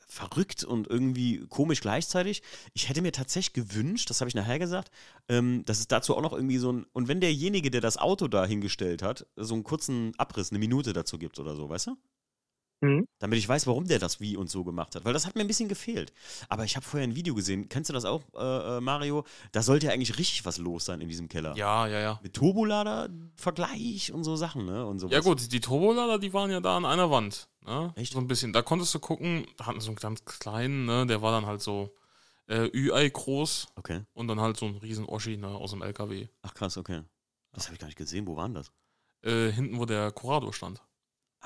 Speaker 1: verrückt und irgendwie komisch gleichzeitig. Ich hätte mir tatsächlich gewünscht, das habe ich nachher gesagt, ähm, dass es dazu auch noch irgendwie so ein, und wenn derjenige, der das Auto da hingestellt hat, so einen kurzen Abriss, eine Minute dazu gibt oder so, weißt du? Mhm. Damit ich weiß, warum der das wie und so gemacht hat. Weil das hat mir ein bisschen gefehlt. Aber ich habe vorher ein Video gesehen. Kennst du das auch, äh, äh, Mario? Da sollte ja eigentlich richtig was los sein in diesem Keller.
Speaker 3: Ja, ja, ja.
Speaker 1: Mit Turbolader-Vergleich und so Sachen, ne? Und sowas.
Speaker 3: Ja, gut, die Turbolader, die waren ja da an einer Wand. Ne? Echt? So ein bisschen. Da konntest du gucken, hatten so einen ganz kleinen, ne? Der war dann halt so äh, Ü-Ei groß.
Speaker 1: Okay.
Speaker 3: Und dann halt so ein riesen Oschi ne? aus dem LKW.
Speaker 1: Ach krass, okay. Das habe ich gar nicht gesehen. Wo waren das?
Speaker 3: Äh, hinten, wo der Corrado stand.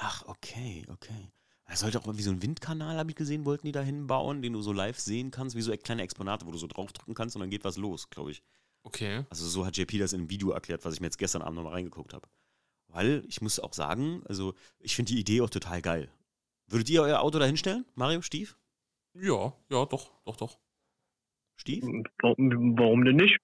Speaker 1: Ach, okay, okay. Da sollte auch irgendwie so ein Windkanal, habe ich gesehen, wollten die da hinbauen, den du so live sehen kannst, wie so kleine Exponate, wo du so draufdrücken kannst und dann geht was los, glaube ich.
Speaker 3: Okay.
Speaker 1: Also so hat JP das in einem Video erklärt, was ich mir jetzt gestern Abend nochmal reingeguckt habe. Weil ich muss auch sagen, also ich finde die Idee auch total geil. Würdet ihr euer Auto da hinstellen, Mario, Stief?
Speaker 3: Ja, ja, doch, doch, doch.
Speaker 1: Stief?
Speaker 2: Warum denn nicht?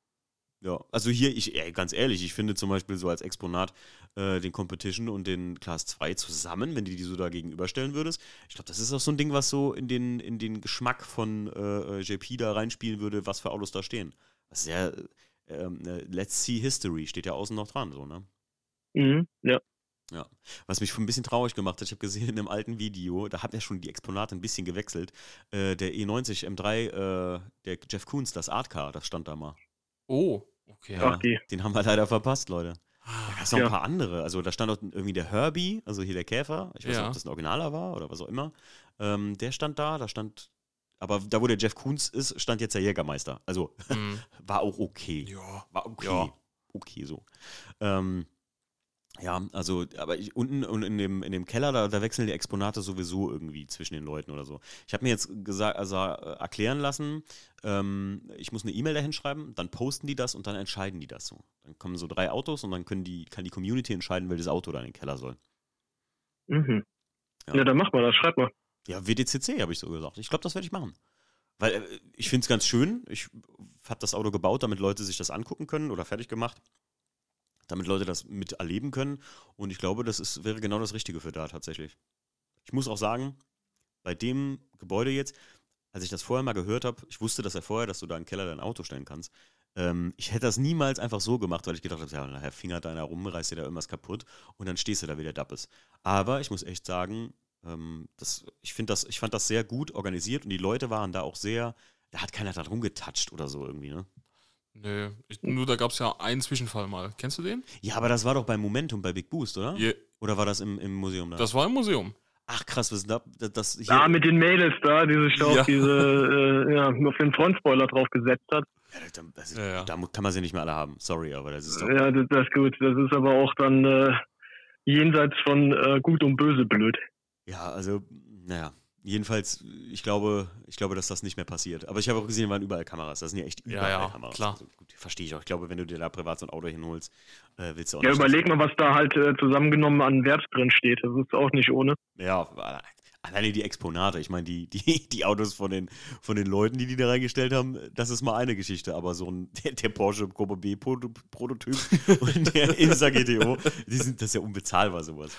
Speaker 1: Ja, also hier, ich, ey, ganz ehrlich, ich finde zum Beispiel so als Exponat äh, den Competition und den Class 2 zusammen, wenn du die so da gegenüberstellen würdest, ich glaube, das ist auch so ein Ding, was so in den, in den Geschmack von äh, JP da reinspielen würde, was für Autos da stehen. Sehr, ähm, äh, Let's See History steht ja außen noch dran, so, ne?
Speaker 2: Mhm, ja.
Speaker 1: Ja, was mich schon ein bisschen traurig gemacht hat, ich habe gesehen in einem alten Video, da hat er schon die Exponate ein bisschen gewechselt. Äh, der E90 M3, äh, der Jeff Koons, das Art Car, das stand da mal.
Speaker 3: Oh, okay.
Speaker 1: Ja, den haben wir leider verpasst, Leute. Da gab es noch ja. ein paar andere. Also da stand auch irgendwie der Herbie, also hier der Käfer. Ich weiß nicht, ob das ein Originaler war oder was auch immer. Ähm, der stand da, da stand. Aber da, wo der Jeff Koons ist, stand jetzt der Jägermeister. Also mhm. war auch okay.
Speaker 3: Ja.
Speaker 1: War okay. Ja. Okay so. Ähm, Ja, also, aber ich, unten und in dem, in dem Keller, da, da wechseln die Exponate sowieso irgendwie zwischen den Leuten oder so. Ich habe mir jetzt gesagt, also äh, erklären lassen, ähm, ich muss eine E-Mail dahin schreiben, dann posten die das und dann entscheiden die das so. Dann kommen so drei Autos und dann können die, kann die Community entscheiden, welches Auto da in den Keller soll.
Speaker 2: Mhm. Ja. ja, dann mach mal das, schreib mal.
Speaker 1: Ja, WDCC habe ich so gesagt. Ich glaube, das werde ich machen. Weil äh, ich finde es ganz schön. Ich habe das Auto gebaut, damit Leute sich das angucken können oder fertig gemacht damit Leute das miterleben können. Und ich glaube, das ist, wäre genau das Richtige für da tatsächlich. Ich muss auch sagen, bei dem Gebäude jetzt, als ich das vorher mal gehört habe, ich wusste das ja vorher, dass du da im Keller dein Auto stellen kannst. Ähm, ich hätte das niemals einfach so gemacht, weil ich gedacht habe, ja, nachher fingert einer rum, reißt dir da irgendwas kaputt und dann stehst du da wieder Dappes. Aber ich muss echt sagen, ähm, das, ich, das, ich fand das sehr gut organisiert und die Leute waren da auch sehr, da hat keiner da rumgetatscht oder so irgendwie, ne?
Speaker 3: Nö, ich, nur da gab es ja einen Zwischenfall mal. Kennst du den?
Speaker 1: Ja, aber das war doch beim Momentum bei Big Boost, oder?
Speaker 3: Yeah.
Speaker 1: Oder war das im, im Museum da?
Speaker 3: Das war im Museum.
Speaker 1: Ach krass, was ist da? Das,
Speaker 2: hier ja, mit den Mädels da, die sich da ja. auf diese, äh, ja, auf den Frontspoiler drauf gesetzt hat.
Speaker 1: Ja, das, ist, ja, ja. Da kann man sie nicht mehr alle haben. Sorry, aber das ist doch.
Speaker 2: Ja, das, das ist gut. Das ist aber auch dann äh, jenseits von äh, gut und böse blöd.
Speaker 1: Ja, also, naja. Jedenfalls, ich glaube, ich glaube, dass das nicht mehr passiert. Aber ich habe auch gesehen, waren überall Kameras. Das sind ja echt überall
Speaker 3: ja, ja,
Speaker 1: Kameras.
Speaker 3: Klar. Also,
Speaker 1: gut, verstehe ich auch. Ich glaube, wenn du dir da privat so ein Auto hinholst, äh, willst du auch
Speaker 2: ja,
Speaker 1: nicht.
Speaker 2: Ja, überleg mal, was da halt äh, zusammengenommen an Wert drin steht. Das ist auch nicht ohne.
Speaker 1: Ja, alleine die Exponate. Ich meine, die, die, die Autos von den, von den Leuten, die die da reingestellt haben, das ist mal eine Geschichte. Aber so ein der, der Porsche Gruppe B Prototyp und der Insa GTO, die sind, das ist ja unbezahlbar, sowas.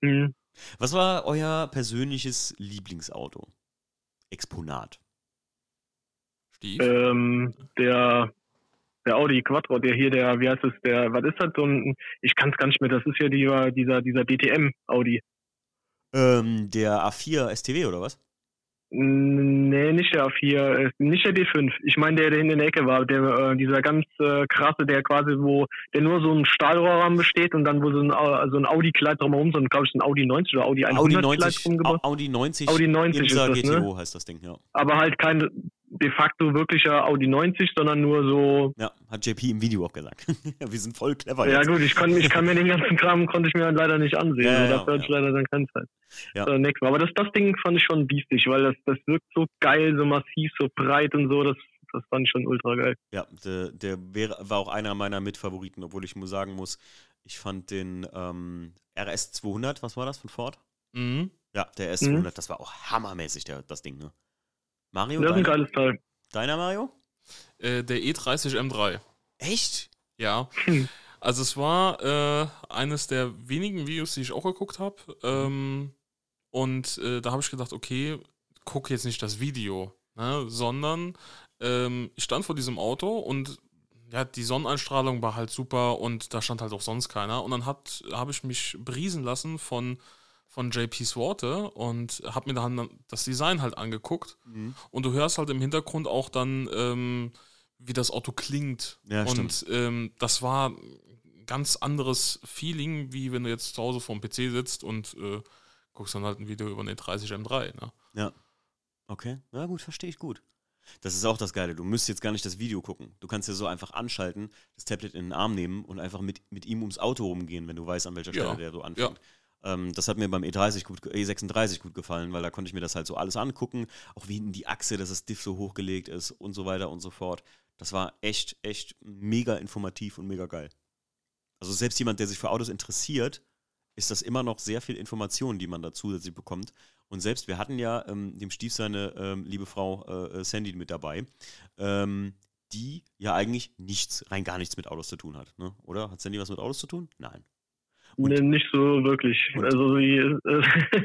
Speaker 1: Mhm. Was war euer persönliches Lieblingsauto? Exponat.
Speaker 2: Steve? Ähm, der, der Audi Quattro, der hier, der, wie heißt es, der, was ist das so ein, ich kann es gar nicht mehr, das ist ja dieser, dieser, dieser DTM Audi.
Speaker 1: Ähm, der A4 STW oder was?
Speaker 2: Nee, nicht der A4, nicht der D5. Ich meine der, der in der Ecke war, der, äh, dieser ganz äh, krasse, der quasi, wo, der nur so ein Stahlrohrrahmen besteht und dann wo so ein, äh, so ein Audi-Kleid drumherum, so ein, glaube ich, ein Audi 90 oder Audi 100
Speaker 1: Audi 90, Audi 90,
Speaker 2: Audi 90
Speaker 1: ist das, GTO ne? heißt das Ding, ja.
Speaker 2: Aber halt kein de facto wirklicher Audi 90, sondern nur so.
Speaker 1: Ja, hat JP im Video auch gesagt. Wir sind voll clever.
Speaker 2: Ja, jetzt. gut, ich kann, ich kann mir den ganzen Kram konnte ich mir leider nicht ansehen. Ja, ja, dafür ja. hatte ich leider dann keine Zeit. Ja. Aber das, das Ding fand ich schon biestig, weil das, das wirkt so geil, so massiv, so breit und so. Das, das fand ich schon ultra geil.
Speaker 1: Ja, der, der wär, war auch einer meiner Mitfavoriten, obwohl ich muss sagen muss, ich fand den ähm, RS 200, was war das von Ford?
Speaker 3: Mhm.
Speaker 1: Ja, der RS 200, mhm. das war auch hammermäßig, der, das Ding, ne? Mario?
Speaker 2: Das ist ein geiles Teil.
Speaker 1: Deiner Mario?
Speaker 3: Äh, der E30 M3.
Speaker 1: Echt?
Speaker 3: Ja. Hm. Also es war äh, eines der wenigen Videos, die ich auch geguckt habe. Ähm, und äh, da habe ich gedacht, okay, guck jetzt nicht das Video, ne, sondern ähm, ich stand vor diesem Auto und ja, die Sonneneinstrahlung war halt super und da stand halt auch sonst keiner. Und dann habe ich mich briesen lassen von von JP's Worte und habe mir dann das Design halt angeguckt. Mhm. Und du hörst halt im Hintergrund auch dann, ähm, wie das Auto klingt.
Speaker 1: Ja,
Speaker 3: und ähm, das war ein ganz anderes Feeling, wie wenn du jetzt zu Hause vorm PC sitzt und äh, guckst dann halt ein Video über den 30 M3. Ne?
Speaker 1: Ja. Okay. Ja, gut, verstehe ich gut. Das ist auch das Geile. Du müsst jetzt gar nicht das Video gucken. Du kannst ja so einfach anschalten, das Tablet in den Arm nehmen und einfach mit, mit ihm ums Auto rumgehen, wenn du weißt, an welcher Stelle ja. der so anfängt. Ja. Ähm, das hat mir beim E30 gut, E36 gut gefallen, weil da konnte ich mir das halt so alles angucken, auch wie in die Achse, dass das Diff so hochgelegt ist und so weiter und so fort. Das war echt, echt mega informativ und mega geil. Also selbst jemand, der sich für Autos interessiert, ist das immer noch sehr viel Information, die man da zusätzlich bekommt. Und selbst wir hatten ja ähm, dem Stief seine ähm, liebe Frau äh, Sandy mit dabei, ähm, die ja eigentlich nichts, rein gar nichts mit Autos zu tun hat. Ne? Oder? Hat Sandy was mit Autos zu tun? Nein.
Speaker 2: Und, nee, nicht so wirklich. Also, sie,
Speaker 1: äh,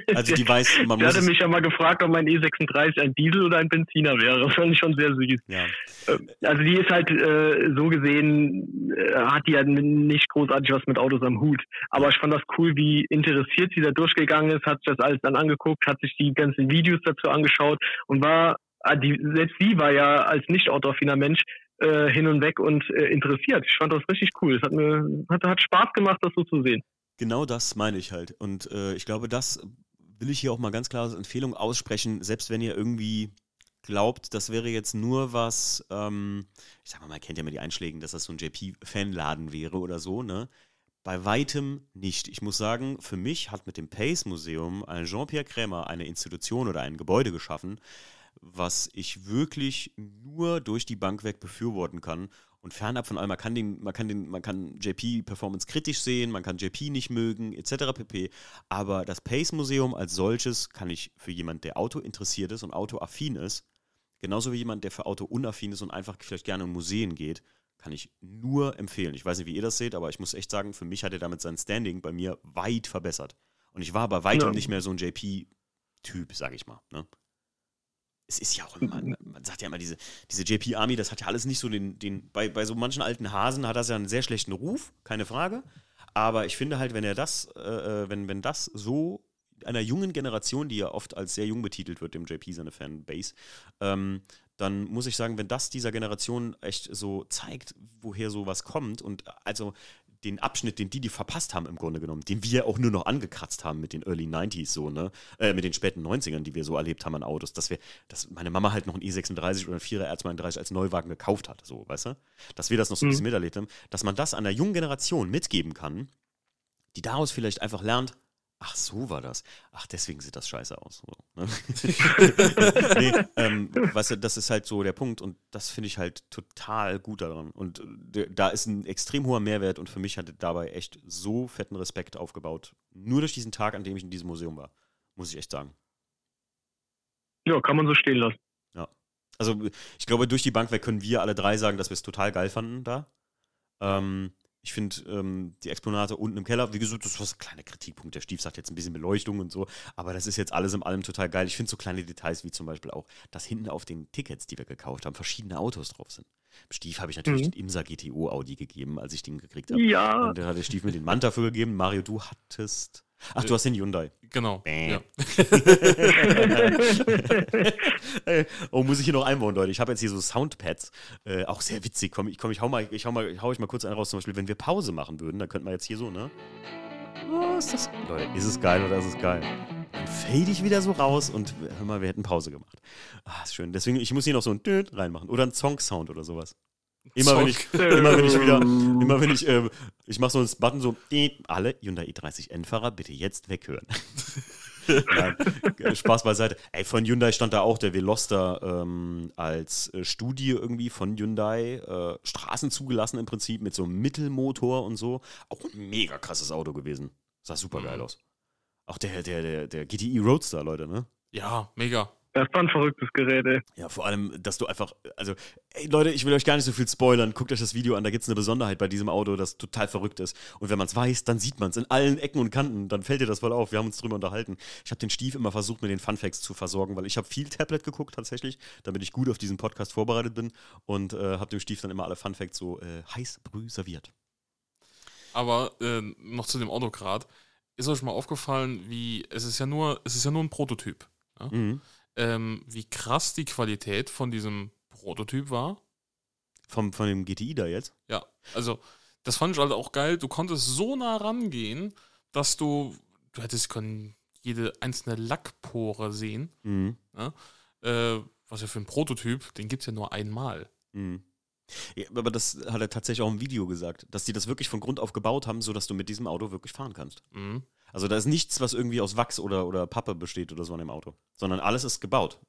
Speaker 1: also die weiß, man
Speaker 2: muss. hatte mich ja mal gefragt, ob mein E36 ein Diesel oder ein Benziner wäre. Das fand ich schon sehr süß.
Speaker 1: Ja.
Speaker 2: Ähm, also die ist halt äh, so gesehen, äh, hat die ja nicht großartig was mit Autos am Hut. Aber ich fand das cool, wie interessiert sie da durchgegangen ist, hat sich das alles dann angeguckt, hat sich die ganzen Videos dazu angeschaut und war, ah, die, selbst sie war ja als nicht autoaffiner Mensch äh, hin und weg und äh, interessiert. Ich fand das richtig cool. Es hat mir hat, hat Spaß gemacht, das so zu sehen.
Speaker 1: Genau das meine ich halt. Und äh, ich glaube, das will ich hier auch mal ganz klar als Empfehlung aussprechen, selbst wenn ihr irgendwie glaubt, das wäre jetzt nur was, ähm, ich sag mal, man kennt ja immer die Einschläge, dass das so ein JP-Fanladen wäre oder so, ne? Bei weitem nicht. Ich muss sagen, für mich hat mit dem Pace Museum ein Jean-Pierre Krämer eine Institution oder ein Gebäude geschaffen, was ich wirklich nur durch die Bank weg befürworten kann. Und fernab von allem, man kann den, man kann den, man kann JP Performance kritisch sehen, man kann JP nicht mögen, etc. pp. Aber das Pace Museum als solches kann ich für jemand, der Auto interessiert ist und autoaffin ist, genauso wie jemand, der für Auto unaffin ist und einfach vielleicht gerne in Museen geht, kann ich nur empfehlen. Ich weiß nicht, wie ihr das seht, aber ich muss echt sagen, für mich hat er damit sein Standing bei mir weit verbessert. Und ich war bei weitem ja. nicht mehr so ein JP-Typ, sage ich mal. Ne? Es ist ja auch immer, man sagt ja immer, diese, diese JP Army, das hat ja alles nicht so den, den bei, bei so manchen alten Hasen hat das ja einen sehr schlechten Ruf, keine Frage. Aber ich finde halt, wenn er das, äh, äh wenn, wenn das so einer jungen Generation, die ja oft als sehr jung betitelt wird, dem JP seine Fanbase, ähm, dann muss ich sagen, wenn das dieser Generation echt so zeigt, woher sowas kommt und also den Abschnitt, den die, die verpasst haben, im Grunde genommen, den wir auch nur noch angekratzt haben mit den Early 90s, so, ne? Äh, mit den späten 90ern, die wir so erlebt haben an Autos, dass wir, dass meine Mama halt noch ein E36 oder ein 4er R32 als Neuwagen gekauft hat, so, weißt du? Dass wir das noch so ein bisschen mhm. miterlebt haben, dass man das einer jungen Generation mitgeben kann, die daraus vielleicht einfach lernt, Ach, so war das. Ach, deswegen sieht das scheiße aus. So, ne? nee, ähm, weißt du, das ist halt so der Punkt und das finde ich halt total gut daran. Und äh, da ist ein extrem hoher Mehrwert und für mich hat dabei echt so fetten Respekt aufgebaut. Nur durch diesen Tag, an dem ich in diesem Museum war, muss ich echt sagen.
Speaker 2: Ja, kann man so stehen lassen.
Speaker 1: Ja. Also ich glaube, durch die Bank weg können wir alle drei sagen, dass wir es total geil fanden da. Ähm, ich finde ähm, die Exponate unten im Keller, wie gesagt, das war so ein kleiner Kritikpunkt. Der Stief sagt jetzt ein bisschen Beleuchtung und so, aber das ist jetzt alles in allem total geil. Ich finde so kleine Details wie zum Beispiel auch, dass hinten auf den Tickets, die wir gekauft haben, verschiedene Autos drauf sind. Stief habe ich natürlich mhm. den Imsa GTO Audi gegeben, als ich den gekriegt habe.
Speaker 2: Ja.
Speaker 1: Und da hat der Stief mir den Manta dafür gegeben. Mario, du hattest. Ach, du hast den Hyundai.
Speaker 3: Genau. Ja.
Speaker 1: muss ich hier noch einbauen, Leute. Ich habe jetzt hier so Soundpads. Äh, auch sehr witzig. Komm, ich, komm, ich hau mal, ich hau mal, hau ich mal kurz einen raus. Zum Beispiel, wenn wir Pause machen würden, dann könnten wir jetzt hier so, ne? Oh, ist das. Leute, ist es geil oder ist es geil? Dann fade ich wieder so raus und hör mal, wir hätten Pause gemacht. Ah, ist schön. Deswegen, ich muss hier noch so ein Död reinmachen. Oder ein Song-Sound oder sowas. Immer wenn, ich, immer wenn ich wieder, immer wenn ich, äh, ich mache so einen Button so, alle Hyundai i30N-Fahrer bitte jetzt weghören. Nein, Spaß beiseite. Ey, von Hyundai stand da auch der Veloster ähm, als äh, Studie irgendwie von Hyundai. Äh, Straßen zugelassen im Prinzip mit so einem Mittelmotor und so. Auch ein mega krasses Auto gewesen. Sah super geil mhm. aus. Auch der, der, der, der GTI Roadster, Leute, ne?
Speaker 3: Ja, mega.
Speaker 2: Das war ein verrücktes Gerät, ey.
Speaker 1: Ja, vor allem, dass du einfach, also, ey, Leute, ich will euch gar nicht so viel spoilern. Guckt euch das Video an, da gibt es eine Besonderheit bei diesem Auto, das total verrückt ist. Und wenn man es weiß, dann sieht man es in allen Ecken und Kanten. Dann fällt dir das voll auf. Wir haben uns drüber unterhalten. Ich habe den Stief immer versucht, mir den Funfacts zu versorgen, weil ich habe viel Tablet geguckt tatsächlich, damit ich gut auf diesen Podcast vorbereitet bin und äh, habe dem Stief dann immer alle Funfacts so äh, heiß brüh serviert.
Speaker 3: Aber äh, noch zu dem Auto gerade. Ist euch mal aufgefallen, wie, es ist ja nur, es ist ja nur ein Prototyp. Ja? Mhm ähm, wie krass die Qualität von diesem Prototyp war.
Speaker 1: Vom, von dem GTI da jetzt?
Speaker 3: Ja, also das fand ich halt auch geil. Du konntest so nah rangehen, dass du, du hättest können jede einzelne Lackpore sehen. Mhm. Ja? Äh, was ja für ein Prototyp, den gibt es ja nur einmal. Mhm.
Speaker 1: Ja, aber das hat er tatsächlich auch im Video gesagt, dass die das wirklich von Grund auf gebaut haben, sodass du mit diesem Auto wirklich fahren kannst. Mhm. Also da ist nichts, was irgendwie aus Wachs oder, oder Pappe besteht oder so an dem Auto, sondern alles ist gebaut.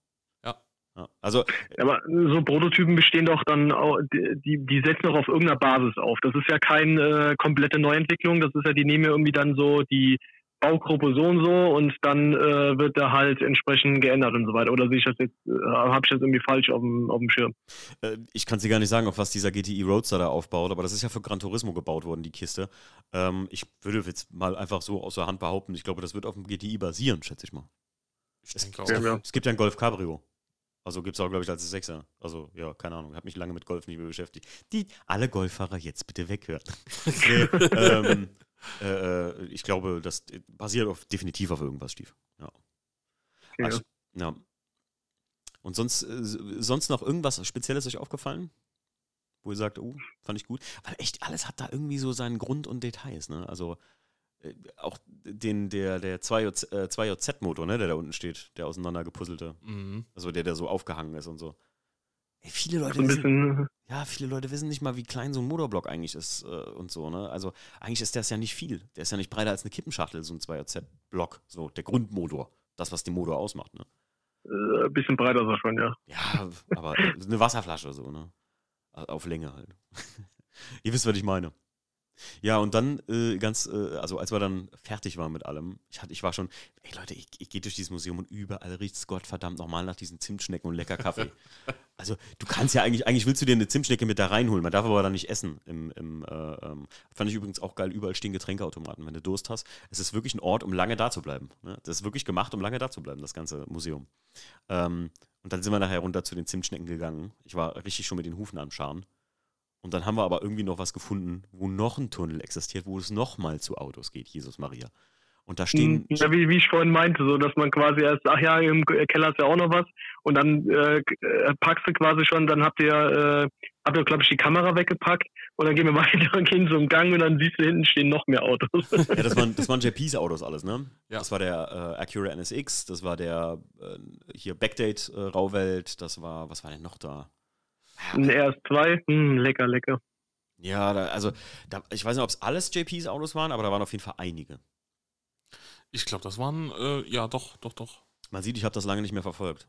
Speaker 3: Ja.
Speaker 1: ja also,
Speaker 2: aber so Prototypen bestehen doch dann auch, die, die setzen doch auf irgendeiner Basis auf. Das ist ja keine äh, komplette Neuentwicklung, das ist ja, die nehmen ja irgendwie dann so die Baugruppe so und so und dann äh, wird da halt entsprechend geändert und so weiter. Oder sehe ich das jetzt, äh, habe ich das irgendwie falsch auf dem, auf dem Schirm?
Speaker 1: Äh, ich kann dir gar nicht sagen, auf was dieser GTI Roadster da aufbaut, aber das ist ja für Gran Turismo gebaut worden, die Kiste. Ähm, ich würde jetzt mal einfach so aus der Hand behaupten, ich glaube, das wird auf dem GTI basieren, schätze ich mal. Ich es, denke auch. Ja. es gibt ja ein Golf Cabrio. Also gibt es auch, glaube ich, als Sechser. Also, ja, keine Ahnung. Ich habe mich lange mit Golf nicht mehr beschäftigt. Die alle Golffahrer jetzt bitte weghören. nee, ähm, äh, äh, ich glaube, das basiert auf, definitiv auf irgendwas, Stief. Ja. ja. Also, ja. Und sonst, äh, sonst noch irgendwas Spezielles euch aufgefallen? Wo ihr sagt, oh, fand ich gut. Weil echt alles hat da irgendwie so seinen Grund und Details, ne? Also äh, auch den, der, der 2JZ-Motor, äh, ne, der da unten steht, der auseinandergepuzzelte. Mhm. Also der, der so aufgehangen ist und so. Ey, viele Leute
Speaker 2: So
Speaker 1: wissen,
Speaker 2: bisschen,
Speaker 1: ja, viele Leute wissen nicht mal, wie klein so ein Motorblock eigentlich ist äh, und so, ne? Also eigentlich ist das ja nicht viel. Der ist ja nicht breiter als eine Kippenschachtel, so ein 2JZ-Block, so der Grundmotor. Das, was den Motor ausmacht, ne?
Speaker 2: äh, ein bisschen breiter so schon, ja.
Speaker 1: Ja, aber eine Wasserflasche so, ne? Auf Länge halt. Ihr wisst, was ich meine. Ja, und dann äh, ganz, äh, also als wir dann fertig waren mit allem, ich, hatte, ich war schon, ey Leute, ich, ich gehe durch dieses Museum und überall riecht es Gottverdammt nochmal nach diesen Zimtschnecken und lecker Kaffee. also du kannst ja eigentlich, eigentlich willst du dir eine Zimtschnecke mit da reinholen, man darf aber dann nicht essen. Im, im, äh, ähm, fand ich übrigens auch geil, überall stehen Getränkeautomaten, wenn du Durst hast. Es ist wirklich ein Ort, um lange da zu bleiben. Ne? Das ist wirklich gemacht, um lange da zu bleiben, das ganze Museum. Ähm, und dann sind wir nachher runter zu den Zimtschnecken gegangen. Ich war richtig schon mit den Hufen am Scharen. Und dann haben wir aber irgendwie noch was gefunden, wo noch ein Tunnel existiert, wo es nochmal zu Autos geht, Jesus Maria. Und da stehen.
Speaker 2: Ja, wie, wie ich vorhin meinte, so dass man quasi erst, ach ja, im Keller ist ja auch noch was und dann äh, äh, packst du quasi schon, dann habt ihr, äh, habt ihr, glaube ich, die Kamera weggepackt und dann gehen wir weiter und gehen so im Gang und dann siehst du hinten stehen noch mehr Autos.
Speaker 1: ja, das waren, das waren JPs Autos alles, ne?
Speaker 3: Ja.
Speaker 1: Das war der äh, Acura NSX, das war der äh, hier Backdate äh, Rauwelt, das war, was war denn noch da?
Speaker 2: Ein RS2, hm, lecker, lecker.
Speaker 1: Ja, da, also da, ich weiß nicht, ob es alles JPs Autos waren, aber da waren auf jeden Fall einige.
Speaker 3: Ich glaube, das waren, äh, ja, doch, doch, doch.
Speaker 1: Man sieht, ich habe das lange nicht mehr verfolgt.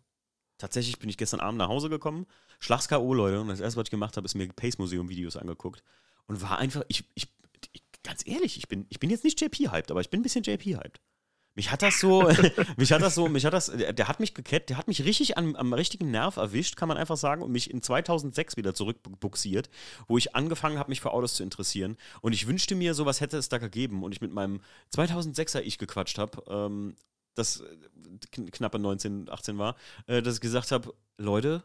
Speaker 1: Tatsächlich bin ich gestern Abend nach Hause gekommen, Schlags K.O., Leute, und das erste, was ich gemacht habe, ist mir Pace Museum Videos angeguckt und war einfach, ich, ich, ich ganz ehrlich, ich bin, ich bin jetzt nicht JP-hyped, aber ich bin ein bisschen JP-hyped. Mich hat das so, mich hat das so, mich hat das, der, hat mich gekettet, der hat mich richtig am, am richtigen Nerv erwischt, kann man einfach sagen, und mich in 2006 wieder zurückbuxiert, wo ich angefangen habe, mich für Autos zu interessieren. Und ich wünschte mir, sowas hätte es da gegeben und ich mit meinem 2006er Ich gequatscht habe, ähm, das äh, kn knappe 19, 18 war, äh, dass ich gesagt habe, Leute,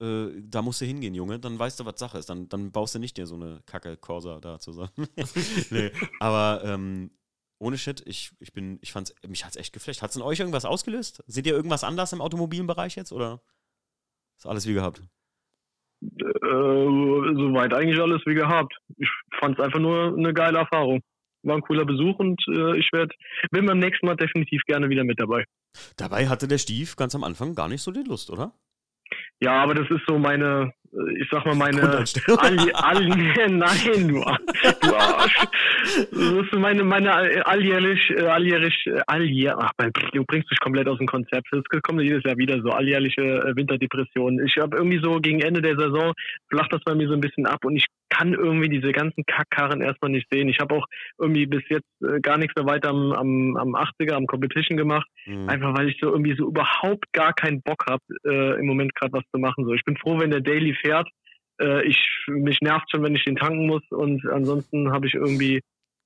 Speaker 1: äh, da musst du hingehen, Junge, dann weißt du, was Sache ist. Dann, dann baust du nicht dir so eine Kacke Corsa da zusammen. nee, aber ähm, ohne Shit, ich, ich bin, ich fand's, mich hat's echt geflecht. Hat's in euch irgendwas ausgelöst? Seht ihr irgendwas anders im automobilen Bereich jetzt oder ist alles wie gehabt?
Speaker 2: Äh, soweit eigentlich alles wie gehabt. Ich fand es einfach nur eine geile Erfahrung. War ein cooler Besuch und äh, ich werd, bin beim nächsten Mal definitiv gerne wieder mit dabei.
Speaker 1: Dabei hatte der Stief ganz am Anfang gar nicht so die Lust, oder?
Speaker 2: Ja, aber das ist so meine, äh, ich sag mal meine. Alli, Alli, nein, du, du Arsch. Das ist so meine, meine alljährlich, äh, alljährlich, äh, alljähr, ach, mein, du bringst mich komplett aus dem Konzept. Das kommt jedes Jahr wieder so alljährliche äh, Winterdepressionen. Ich habe irgendwie so gegen Ende der Saison flacht das bei mir so ein bisschen ab und ich kann irgendwie diese ganzen Kackkarren erstmal nicht sehen. Ich habe auch irgendwie bis jetzt gar nichts mehr weiter am, am, am 80er, am Competition gemacht.
Speaker 1: Mhm.
Speaker 2: Einfach weil ich so irgendwie so überhaupt gar keinen Bock habe, äh, im Moment gerade was zu machen. So, ich bin froh, wenn der Daily fährt. Äh, ich mich nervt schon, wenn ich den tanken muss und ansonsten habe ich irgendwie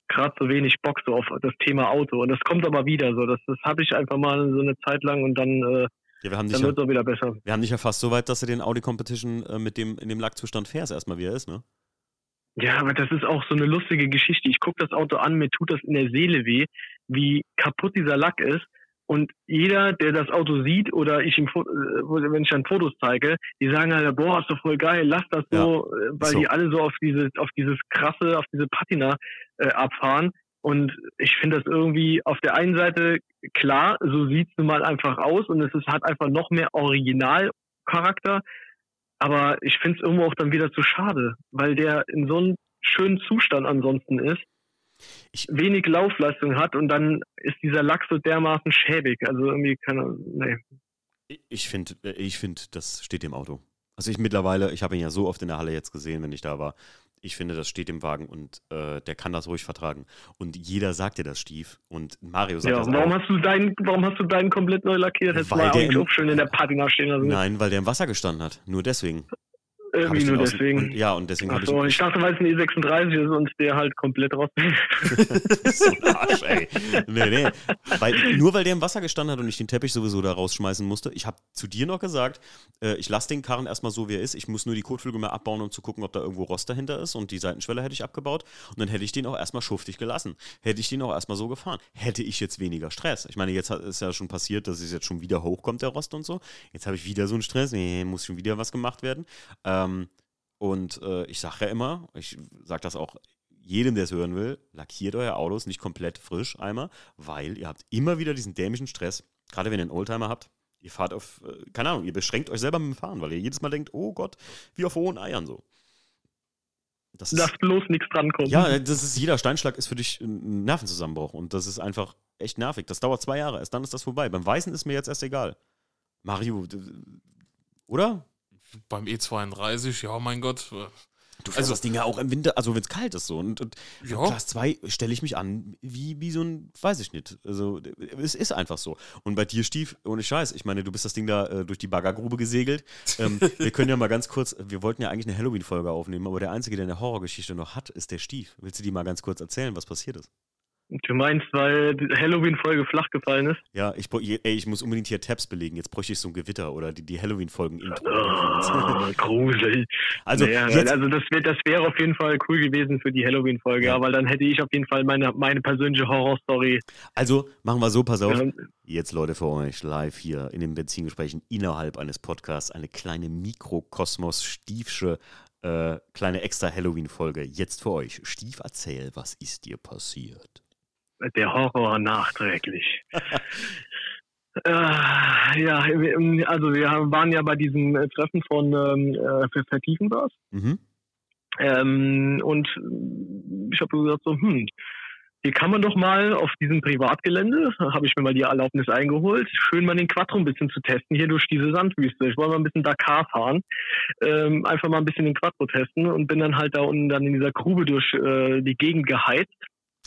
Speaker 2: gerade so wenig Bock so auf das Thema Auto. Und das kommt aber wieder so. Das, das habe ich einfach mal so eine Zeit lang und dann, äh,
Speaker 1: Ja, wir haben dich
Speaker 2: dann wird es auch wieder besser.
Speaker 1: wir haben dich ja fast so weit, dass du den Audi Competition äh, mit dem, in dem Lackzustand fährst, erstmal wie er ist, ne?
Speaker 2: Ja, aber das ist auch so eine lustige Geschichte. Ich gucke das Auto an, mir tut das in der Seele weh, wie kaputt dieser Lack ist. Und jeder, der das Auto sieht oder ich ihm, äh, wenn ich dann Fotos zeige, die sagen halt, boah, ist doch voll geil, lass das so, äh, weil
Speaker 1: so.
Speaker 2: die alle so auf dieses, auf dieses krasse, auf diese Patina äh, abfahren. Und ich finde das irgendwie auf der einen Seite klar, so sieht's nun mal einfach aus und es ist, hat einfach noch mehr Originalcharakter. Aber ich finde es irgendwo auch dann wieder zu schade, weil der in so einem schönen Zustand ansonsten ist,
Speaker 1: Ich-
Speaker 2: wenig Laufleistung hat und dann ist dieser Lack so dermaßen schäbig. Also irgendwie keine, nee.
Speaker 1: Ich finde, ich find, das steht dem Auto. Also ich mittlerweile, ich habe ihn ja so oft in der Halle jetzt gesehen, wenn ich da war. Ich finde, das steht dem Wagen und äh, der kann das ruhig vertragen. Und jeder sagt dir das, Stief. Und Mario sagt
Speaker 2: Ja,
Speaker 1: das
Speaker 2: warum
Speaker 1: auch.
Speaker 2: hast du deinen, warum hast du deinen komplett neu lackiert? Hättest du mal auch schön in der Patina stehen lassen.
Speaker 1: Nein, weil der im Wasser gestanden hat. Nur deswegen. Hab
Speaker 2: Irgendwie
Speaker 1: ich
Speaker 2: nur deswegen.
Speaker 1: Und, ja, und deswegen habe ich.
Speaker 2: Achso, ich dachte, weil es ein E36 ist und der halt komplett raus.
Speaker 1: so ein Arsch, ey. Nee, nee. Weil, nur weil der im Wasser gestanden hat und ich den Teppich sowieso da rausschmeißen musste. Ich habe zu dir noch gesagt, äh, ich lasse den Karren erstmal so, wie er ist. Ich muss nur die Kotflügel mal abbauen, um zu gucken, ob da irgendwo Rost dahinter ist. Und die Seitenschwelle hätte ich abgebaut. Und dann hätte ich den auch erstmal schuftig gelassen. Hätte ich den auch erstmal so gefahren. Hätte ich jetzt weniger Stress. Ich meine, jetzt hat- ist ja schon passiert, dass es jetzt schon wieder hochkommt, der Rost und so. Jetzt habe ich wieder so einen Stress. Nee, muss schon wieder was gemacht werden. Ähm, und äh, ich sage ja immer, ich sage das auch jedem, der es hören will, lackiert euer Autos nicht komplett frisch einmal, weil ihr habt immer wieder diesen dämischen Stress, gerade wenn ihr einen Oldtimer habt, Ihr fahrt auf, äh, keine Ahnung, ihr beschränkt euch selber mit dem Fahren, weil ihr jedes Mal denkt, oh Gott, wie auf hohen Eiern so.
Speaker 2: Das Lass bloß nichts drankommen.
Speaker 1: Ja, das ist, jeder Steinschlag ist für dich ein Nervenzusammenbruch und das ist einfach echt nervig. Das dauert zwei Jahre, erst dann ist das vorbei. Beim Weißen ist mir jetzt erst egal. Mario, oder?
Speaker 3: Beim E32, ja, mein Gott.
Speaker 1: Du fährst also, das Ding ja auch im Winter, also wenn es kalt ist so. Und, und ja. Class 2 stelle ich mich an wie, wie so ein, weiß ich nicht. Also es ist einfach so. Und bei dir, Stief, ohne Scheiß, ich meine, du bist das Ding da äh, durch die Baggergrube gesegelt. ähm, wir können ja mal ganz kurz, wir wollten ja eigentlich eine Halloween-Folge aufnehmen, aber der Einzige, der eine Horrorgeschichte noch hat, ist der Stief. Willst du die mal ganz kurz erzählen, was passiert ist?
Speaker 2: Du meinst, weil die Halloween-Folge flach gefallen ist?
Speaker 1: Ja, ich, ey, ich muss unbedingt hier Tabs belegen. Jetzt bräuchte ich so ein Gewitter oder die, die Halloween-Folgen.
Speaker 2: Oh, gruselig. Also, naja, also das wäre das wär auf jeden Fall cool gewesen für die Halloween-Folge, ja. weil dann hätte ich auf jeden Fall meine, meine persönliche Horror-Story.
Speaker 1: Also machen wir so, pass auf. Ja. Jetzt, Leute, für euch live hier in den Benzingesprächen innerhalb eines Podcasts eine kleine Mikrokosmos-Stiefsche äh, kleine extra Halloween-Folge. Jetzt für euch. Stief, erzähl, was ist dir passiert?
Speaker 2: Der Horror nachträglich. äh, ja, also wir waren ja bei diesem Treffen von ähm, äh, für Vertiefenbars. Mhm. Ähm, und ich habe gesagt so, hm, hier kann man doch mal auf diesem Privatgelände, habe ich mir mal die Erlaubnis eingeholt, schön mal den Quattro ein bisschen zu testen, hier durch diese Sandwüste. Ich wollte mal ein bisschen Dakar fahren, ähm, einfach mal ein bisschen den Quattro testen und bin dann halt da unten dann in dieser Grube durch äh, die Gegend geheizt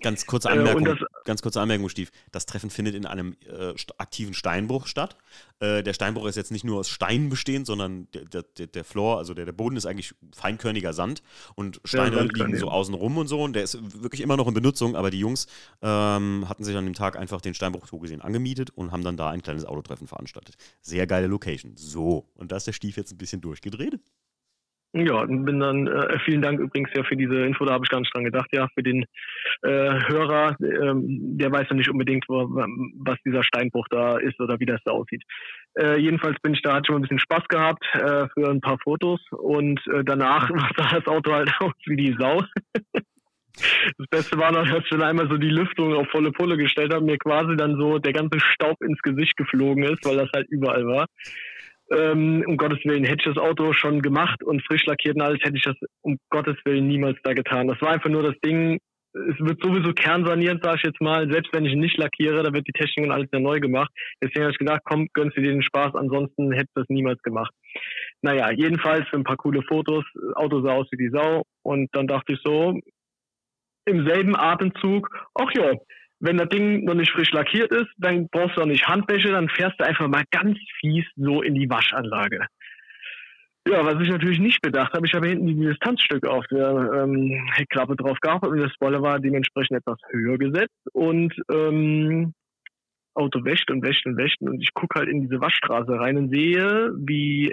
Speaker 1: Ganz kurze äh, Anmerkung, äh, das, ganz kurze Anmerkung, Stief. Das Treffen findet in einem äh, aktiven Steinbruch statt. Äh, der Steinbruch ist jetzt nicht nur aus Steinen bestehend, sondern der, der, der Floor, also der, der Boden ist eigentlich feinkörniger Sand und Steine ja, liegen so außen rum und so. Und der ist wirklich immer noch in Benutzung, aber die Jungs ähm, hatten sich an dem Tag einfach den Steinbruch so gesehen angemietet und haben dann da ein kleines Autotreffen veranstaltet. Sehr geile Location. So, und da ist der Stief jetzt ein bisschen durchgedreht.
Speaker 2: Ja, bin dann, äh, vielen Dank übrigens ja für diese Info, da habe ich gar nicht dran gedacht, ja, für den äh, Hörer, ähm, der weiß ja nicht unbedingt, wo, was dieser Steinbruch da ist oder wie das da aussieht. Äh, jedenfalls bin ich da, hatte schon ein bisschen Spaß gehabt äh, für ein paar Fotos und äh, danach sah das Auto halt aus wie die Sau. Das Beste war noch, dass ich dann einmal so die Lüftung auf volle Pulle gestellt habe, mir quasi dann so der ganze Staub ins Gesicht geflogen ist, weil das halt überall war. Ähm, um Gottes Willen hätte ich das Auto schon gemacht und frisch lackiert und alles, hätte ich das um Gottes Willen niemals da getan. Das war einfach nur das Ding, es wird sowieso kernsaniert, sage ich jetzt mal. Selbst wenn ich nicht lackiere, da wird die Technik und alles wieder neu gemacht. Deswegen habe ich gedacht, komm, gönnst du dir den Spaß, ansonsten hätte ich das niemals gemacht. Naja, jedenfalls für ein paar coole Fotos. Auto sah aus wie die Sau. Und dann dachte ich so, im selben Atemzug, ach ja, wenn das Ding noch nicht frisch lackiert ist, dann brauchst du auch nicht Handwäsche, dann fährst du einfach mal ganz fies so in die Waschanlage. Ja, was ich natürlich nicht bedacht habe, ich habe hinten die Distanzstücke auf der ähm, Heckklappe drauf gehabt und der Spoiler war dementsprechend etwas höher gesetzt und ähm, Auto wäscht und wäscht und wäscht und ich gucke halt in diese Waschstraße rein und sehe, wie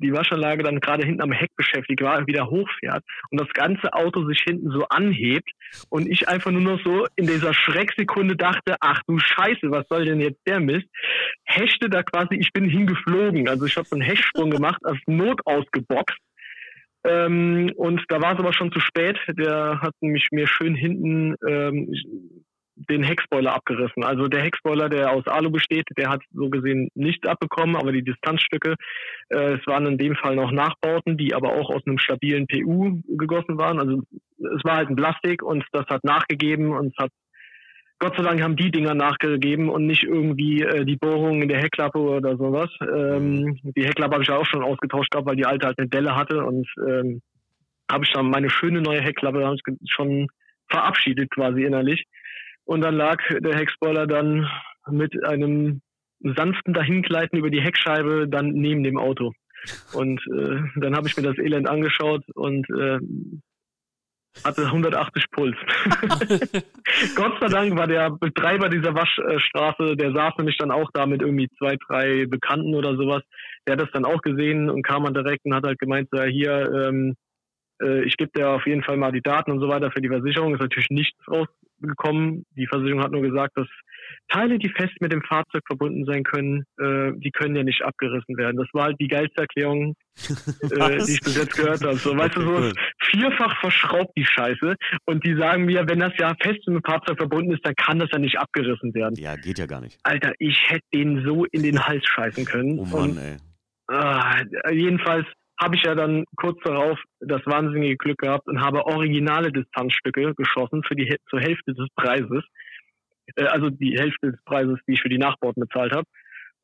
Speaker 2: die Waschanlage dann gerade hinten am Heck beschäftigt war, wieder hochfährt und das ganze Auto sich hinten so anhebt und ich einfach nur noch so in dieser Schrecksekunde dachte, ach du Scheiße, was soll denn jetzt der Mist? Hechte da quasi, ich bin hingeflogen. Also ich habe so einen Hechtsprung gemacht, als Not ausgeboxt. Ähm, und da war es aber schon zu spät. Der hat nämlich mir schön hinten ähm, den Heckspoiler abgerissen. Also der Heckspoiler, der aus Alu besteht, der hat so gesehen nichts abbekommen, aber die Distanzstücke, äh, es waren in dem Fall noch Nachbauten, die aber auch aus einem stabilen PU gegossen waren. Also es war halt ein Plastik und das hat nachgegeben und es hat Gott sei Dank haben die Dinger nachgegeben und nicht irgendwie äh, die Bohrungen in der Heckklappe oder sowas. Ähm, die Heckklappe habe ich auch schon ausgetauscht gehabt, weil die alte halt eine Delle hatte und ähm, habe ich dann meine schöne neue Heckklappe schon verabschiedet quasi innerlich. Und dann lag der Heckspoiler dann mit einem sanften Dahingleiten über die Heckscheibe dann neben dem Auto. Und äh, dann habe ich mir das Elend angeschaut und äh, hatte 180 Puls. Gott sei Dank war der Betreiber dieser Waschstraße, der saß nämlich dann auch da mit irgendwie zwei, drei Bekannten oder sowas. Der hat das dann auch gesehen und kam dann direkt und hat halt gemeint, so, ja, hier, ähm, äh, ich gebe dir auf jeden Fall mal die Daten und so weiter für die Versicherung. Ist natürlich nichts raus, gekommen. Die Versicherung hat nur gesagt, dass Teile, die fest mit dem Fahrzeug verbunden sein können, äh, die können ja nicht abgerissen werden. Das war halt die geilste Erklärung, äh, die ich bis jetzt gehört habe. So, weißt okay, du, so cool. vierfach verschraubt, die Scheiße. Und die sagen mir, wenn das ja fest mit dem Fahrzeug verbunden ist, dann kann das ja nicht abgerissen werden.
Speaker 1: Ja, geht ja gar nicht.
Speaker 2: Alter, ich hätte den so in den Hals scheißen können.
Speaker 1: Oh Mann,
Speaker 2: und,
Speaker 1: ey.
Speaker 2: äh, jedenfalls habe ich ja dann kurz darauf das wahnsinnige Glück gehabt und habe originale Distanzstücke geschossen für die zur Hälfte des Preises. Äh, also die Hälfte des Preises, die ich für die Nachbauten bezahlt habe.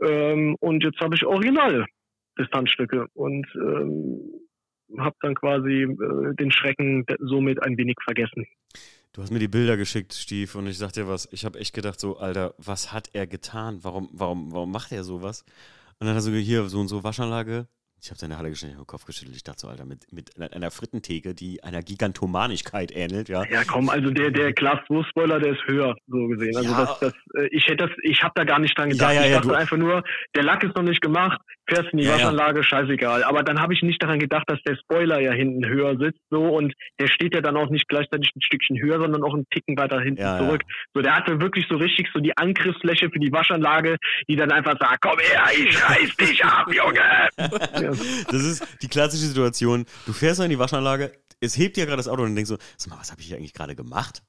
Speaker 2: Ähm, und jetzt habe ich originale Distanzstücke und ähm, habe dann quasi äh, den Schrecken somit ein wenig vergessen.
Speaker 1: Du hast mir die Bilder geschickt, Stief, und ich sag dir was, ich habe echt gedacht so, Alter, was hat er getan? Warum, warum, warum macht er sowas? Und dann hast du hier so und so Waschanlage. Ich habe deine Halle geschnitten im Kopf geschüttelt. Ich dachte so, Alter, mit, mit einer Frittentheke, die einer Gigantomanigkeit ähnelt, ja.
Speaker 2: Ja, komm, also der der Class 2 Spoiler, der ist höher so gesehen. Also
Speaker 1: Ja.
Speaker 2: das, das, äh, ich hätte das, ich habe da gar nicht dran gedacht.
Speaker 1: Ja, ja,
Speaker 2: ich dachte einfach nur, der Lack ist noch nicht gemacht, fährst in die
Speaker 1: Ja, ja.
Speaker 2: Waschanlage, scheißegal. Aber dann habe ich nicht daran gedacht, dass der Spoiler ja hinten höher sitzt so und der steht ja dann auch nicht gleichzeitig ein Stückchen höher, sondern auch einen Ticken weiter hinten
Speaker 1: Ja, ja.
Speaker 2: zurück. So, der hatte wirklich so richtig so die Angriffsfläche für die Waschanlage, die dann einfach sagt, komm her, ich reiß dich ab, Junge. ja.
Speaker 1: Das ist die klassische Situation. Du fährst in die Waschanlage, es hebt dir gerade das Auto und denkst so, sag mal, was habe ich hier eigentlich gerade gemacht?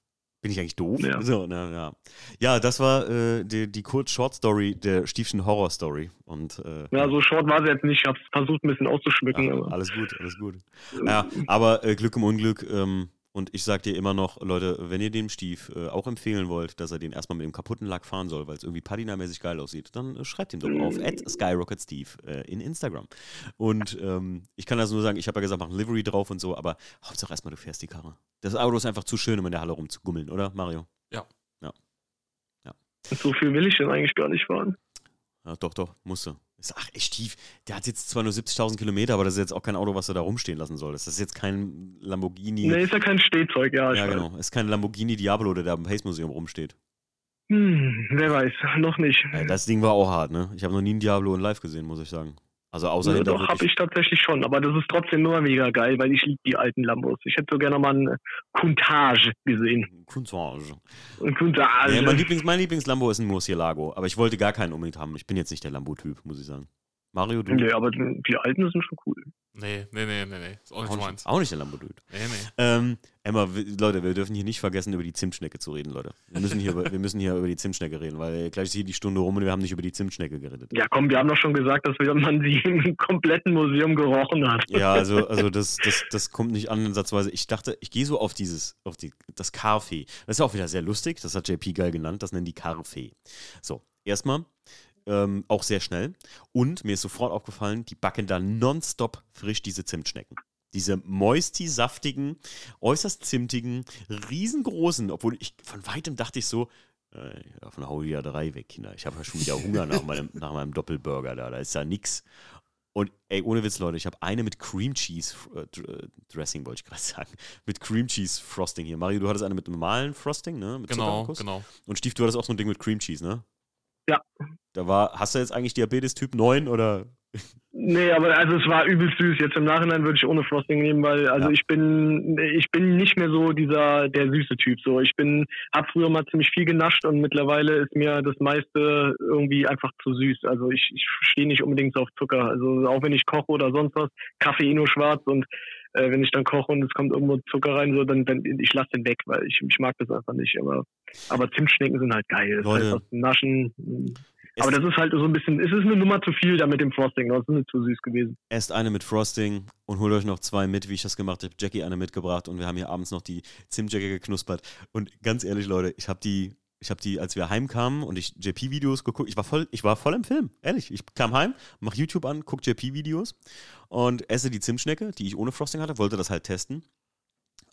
Speaker 1: Bin ich eigentlich doof?
Speaker 2: Ja.
Speaker 1: So, na, ja. ja, das war äh, die, die Kurz-Short-Story der Stiefchen Horror-Story. Und äh,
Speaker 2: ja, so short war sie jetzt nicht. Ich habe versucht, ein bisschen auszuschmücken.
Speaker 1: Ja, alles gut, alles gut. Ja, aber äh, Glück im Unglück. Ähm, und ich sag dir immer noch, Leute, wenn ihr dem Stief äh, auch empfehlen wollt, dass er den erstmal mit dem kaputten Lack fahren soll, weil es irgendwie Patina-mäßig geil aussieht, dann äh, schreibt ihm doch auf SkyrocketSteve äh, in Instagram. Und ähm, ich kann das nur sagen, ich habe ja gesagt, mach ein Livery drauf und so, aber Hauptsache erstmal, du fährst die Karre. Das Auto ist einfach zu schön, um in der Halle rumzugummeln, oder, Mario?
Speaker 2: so viel will ich denn eigentlich gar nicht fahren.
Speaker 1: Ja, doch, doch, musste. Ist- Ach, ey, Stief, der hat jetzt zwar nur 70.000 Kilometer, aber das ist jetzt auch kein Auto, was er da rumstehen lassen soll. Das ist jetzt kein Lamborghini.
Speaker 2: Nee, ist ja kein Stehzeug, ja.
Speaker 1: Ja,
Speaker 2: weiß.
Speaker 1: genau. Ist kein Lamborghini Diablo, der da im Pace Museum rumsteht.
Speaker 2: Hm, wer weiß, noch nicht.
Speaker 1: Das Ding war auch hart, ne? Ich habe noch nie einen Diablo in live gesehen, muss ich sagen. Also außer
Speaker 2: Ja, doch, habe ich tatsächlich schon, aber das ist trotzdem nur mega geil, weil ich liebe die alten Lambos. Ich hätte so gerne mal einen Countach gesehen.
Speaker 1: Cousinage.
Speaker 2: Ein Countach.
Speaker 1: Ja, mein, Lieblings, mein Lieblings-Lambo ist ein Murcielago, aber ich wollte gar keinen unbedingt haben. Ich bin jetzt nicht der Lambo-Typ, muss ich sagen. Mario, du?
Speaker 2: Nee, aber die die alten sind schon cool.
Speaker 3: Nee, nee, nee, nee, nee. Ist auch nicht
Speaker 1: auch,
Speaker 3: meins.
Speaker 1: nicht, auch nicht der Lambo-Typ.
Speaker 3: Nee, nee.
Speaker 1: Ähm, Emma, Leute, wir dürfen hier nicht vergessen, über die Zimtschnecke zu reden, Leute. Wir müssen hier, über- wir müssen hier über die Zimtschnecke reden, weil gleich ist hier die Stunde rum und wir haben nicht über die Zimtschnecke geredet.
Speaker 2: Ja, komm, wir haben doch schon gesagt, dass wir, man sie im kompletten Museum gerochen hat.
Speaker 1: Ja, also, also das, das, das kommt nicht ansatzweise. Ich dachte, ich gehe so auf dieses, auf die, das Carfee. Das ist auch wieder sehr lustig, das hat JP geil genannt, das nennen die Carfee. So, erstmal, ähm, auch sehr schnell. Und mir ist sofort aufgefallen, die backen da nonstop frisch diese Zimtschnecken. Diese moisty-saftigen, äußerst zimtigen, riesengroßen, obwohl ich von weitem dachte ich so, äh, davon hau ich ja drei weg, Kinder. Ich habe ja schon wieder Hunger nach meinem, nach meinem Doppelburger da. Da ist ja nix. Und ey, ohne Witz, Leute, ich habe eine mit Cream Cheese äh, äh, Dressing, wollte ich gerade sagen. Mit Cream Cheese Frosting hier. Mario, du hattest eine mit normalen Frosting, ne? Mit
Speaker 3: Genau, genau.
Speaker 1: Und Stief, du hattest auch so ein Ding mit Cream Cheese, ne?
Speaker 2: Ja.
Speaker 1: Da war, hast du jetzt eigentlich Diabetes Typ 9 oder?
Speaker 2: Nee, aber also es war übelst süß. Jetzt im Nachhinein würde ich ohne Frosting nehmen, weil also
Speaker 1: Ja.
Speaker 2: ich bin ich bin nicht mehr so dieser der süße Typ. So ich bin habe früher mal ziemlich viel genascht und mittlerweile ist mir das meiste irgendwie einfach zu süß. Also ich, ich stehe nicht unbedingt so auf Zucker. Also auch wenn ich koche oder sonst was, Kaffee eh nur schwarz und äh, wenn ich dann koche und es kommt irgendwo Zucker rein, so dann, dann ich lasse den weg, weil ich, ich mag das einfach nicht. Aber aber Zimtschnecken sind halt geil. Das
Speaker 1: Leute.
Speaker 2: heißt, was zum Naschen. Aber das ist halt so ein bisschen, es ist eine Nummer zu viel da mit dem Frosting. Das ist nicht zu süß gewesen.
Speaker 1: Esst eine mit Frosting und holt euch noch zwei mit, wie ich das gemacht habe. Jackie eine mitgebracht und wir haben hier abends noch die Zimtjacke geknuspert. Und ganz ehrlich, Leute, ich habe die, ich habe die, als wir heimkamen und ich JP-Videos geguckt, ich war voll, ich war voll im Film, ehrlich. Ich kam heim, mach YouTube an, guck JP-Videos und esse die Zimtschnecke, die ich ohne Frosting hatte, wollte das halt testen.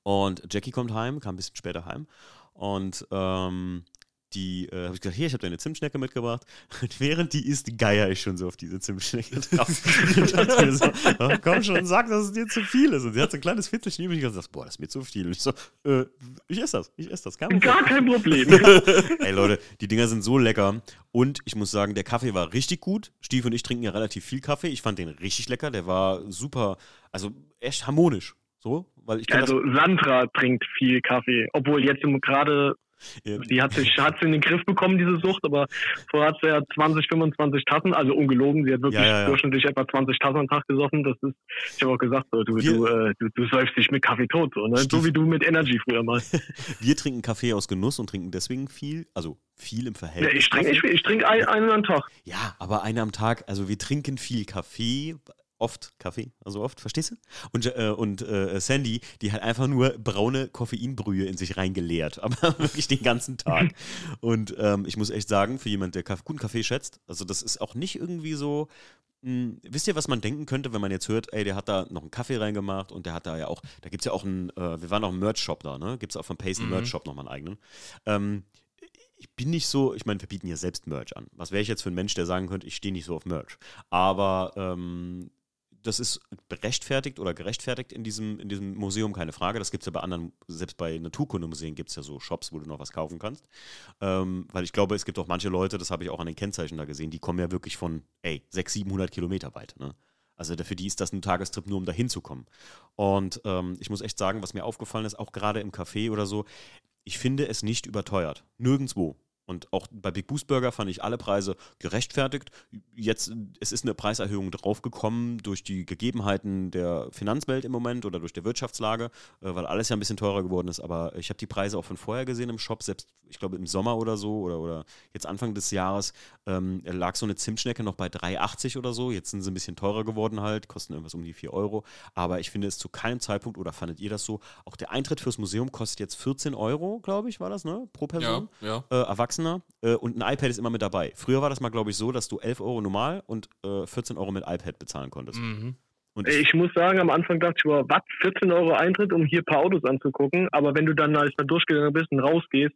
Speaker 1: Und Jackie kommt heim, kam ein bisschen später heim und ähm, die äh, habe ich gesagt, hier, ich habe deine Zimtschnecke mitgebracht. Und während die isst, geier ich schon so auf diese Zimtschnecke drauf. und dachte mir so, oh, komm schon, sag, dass es dir zu viel ist. Und sie hat so ein kleines Viertelchen übrig und gesagt, boah, das ist mir zu viel. Und ich so, äh, ich esse das, ich esse das, Problem.
Speaker 2: Gar kein Problem.
Speaker 1: Ey Leute, die Dinger sind so lecker. Und ich muss sagen, der Kaffee war richtig gut. Stief und ich trinken ja relativ viel Kaffee. Ich fand den richtig lecker. Der war super, also echt harmonisch. So, weil ich
Speaker 2: Also Sandra trinkt viel Kaffee, obwohl jetzt gerade Ja. Die hat sich hat sie in den Griff bekommen, diese Sucht, aber vorher hat sie ja 20, 25 Tassen, also ungelogen, sie hat wirklich ja, ja, durchschnittlich etwa 20 Tassen am Tag gesoffen. Das ist, ich habe auch gesagt, so, du, du, äh, du, du säufst dich mit Kaffee tot, so, ne? so wie du mit Energy früher mal.
Speaker 1: Wir trinken Kaffee aus Genuss und trinken deswegen viel, also viel im Verhältnis.
Speaker 2: Ich trinke ich, ich trink einen, einen am Tag.
Speaker 1: Ja, aber einen am Tag, also wir trinken viel Kaffee, oft Kaffee, also oft, verstehst du? Und, äh, und äh, Sandy, die hat einfach nur braune Koffeinbrühe in sich reingeleert, aber wirklich den ganzen Tag. Und ähm, ich muss echt sagen, für jemand, der guten Kaffee schätzt, also das ist auch nicht irgendwie so, mh, hm, wisst ihr, was man denken könnte, wenn man jetzt hört, ey, der hat da noch einen Kaffee reingemacht und der hat da ja auch, da gibt es ja auch einen, äh, wir waren auch im Merch-Shop da, ne? Gibt es auch von Pace einen mhm. Merch-Shop nochmal einen eigenen. Ähm, ich bin nicht so, ich meine, wir bieten ja selbst Merch an. Was wäre ich jetzt für ein Mensch, der sagen könnte, ich stehe nicht so auf Merch? Aber ähm, das ist berechtfertigt oder gerechtfertigt in diesem, in diesem Museum, keine Frage. Das gibt es ja bei anderen, selbst bei Naturkundemuseen gibt es ja so Shops, wo du noch was kaufen kannst. Ähm, weil ich glaube, es gibt auch manche Leute, das habe ich auch an den Kennzeichen da gesehen, die kommen ja wirklich von, ey, 600, 700 Kilometer weit. Ne? Also für die ist das ein Tagestrip nur, um da hinzukommen. Und ähm, ich muss echt sagen, was mir aufgefallen ist, auch gerade im Café oder so, ich finde es nicht überteuert. Nirgendwo. Und auch bei Big Boost Burger fand ich alle Preise gerechtfertigt. Jetzt, es ist eine Preiserhöhung draufgekommen durch die Gegebenheiten der Finanzwelt im Moment oder durch die Wirtschaftslage, äh, weil alles ja ein bisschen teurer geworden ist. Aber ich habe die Preise auch von vorher gesehen im Shop, selbst ich glaube im Sommer oder so oder, oder jetzt Anfang des Jahres ähm, lag so eine Zimtschnecke noch bei 3,80 oder so. Jetzt sind sie ein bisschen teurer geworden halt, kosten irgendwas um die 4 Euro. Aber ich finde es zu keinem Zeitpunkt, oder fandet ihr das so, auch der Eintritt fürs Museum kostet jetzt 14 Euro, glaube ich, war das, ne? Pro Person.
Speaker 3: Ja,
Speaker 1: ja. Äh, Erwachsener. Äh, und ein iPad ist immer mit dabei. Früher war das mal, glaube ich, so, dass du 11 Euro normal und äh, 14 Euro mit iPad bezahlen konntest.
Speaker 2: Mhm. Ich, ich, muss sagen, am Anfang dachte ich, über was, 14 Euro Eintritt, um hier ein paar Autos anzugucken. Aber wenn du dann als mal durchgegangen bist und rausgehst,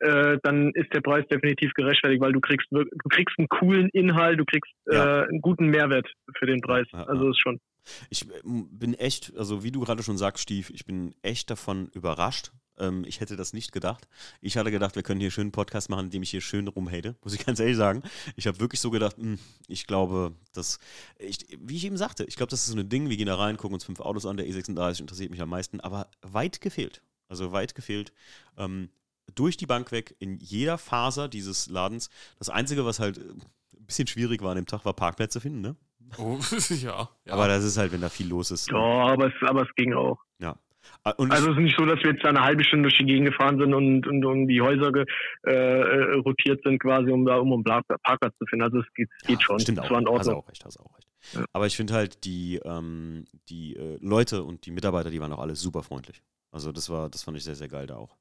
Speaker 2: äh, dann ist der Preis definitiv gerechtfertigt, weil du kriegst du kriegst einen coolen Inhalt, du kriegst ja. äh, einen guten Mehrwert für den Preis. Ja, also ist schon.
Speaker 1: Ich äh, bin echt, also wie du gerade schon sagst, Stief, ich bin echt davon überrascht. Ähm, ich hätte das nicht gedacht. Ich hatte gedacht, wir können hier schön einen Podcast machen, in dem ich hier schön rumhate, muss ich ganz ehrlich sagen. Ich habe wirklich so gedacht, mh, hm, ich glaube, dass, ich, wie ich eben sagte, ich glaube, das ist so ein Ding, wir gehen da rein, gucken uns fünf Autos an, der E36 interessiert mich am meisten, aber weit gefehlt. Also weit gefehlt. Ähm, durch die Bank weg, in jeder Faser dieses Ladens. Das Einzige, was halt äh, ein bisschen schwierig war an dem Tag, war Parkplätze finden, ne?
Speaker 3: Oh, ja, ja.
Speaker 1: Aber das ist halt, wenn da viel los ist.
Speaker 2: Ja, aber es, aber es ging auch.
Speaker 1: Ja.
Speaker 2: Ah, und also es ist nicht so, dass wir jetzt eine halbe Stunde durch die Gegend gefahren sind und, und um die Häuser ge, äh, äh rotiert sind, quasi, um da um einen Parkplatz zu finden. Also es geht, es geht schon.
Speaker 1: Stimmt auch. Hast auch recht, hast auch recht. Ja. Aber ich finde halt, die, ähm, die äh, Leute und die Mitarbeiter, die waren auch alle super freundlich. Also das war, das fand ich sehr, sehr geil da auch.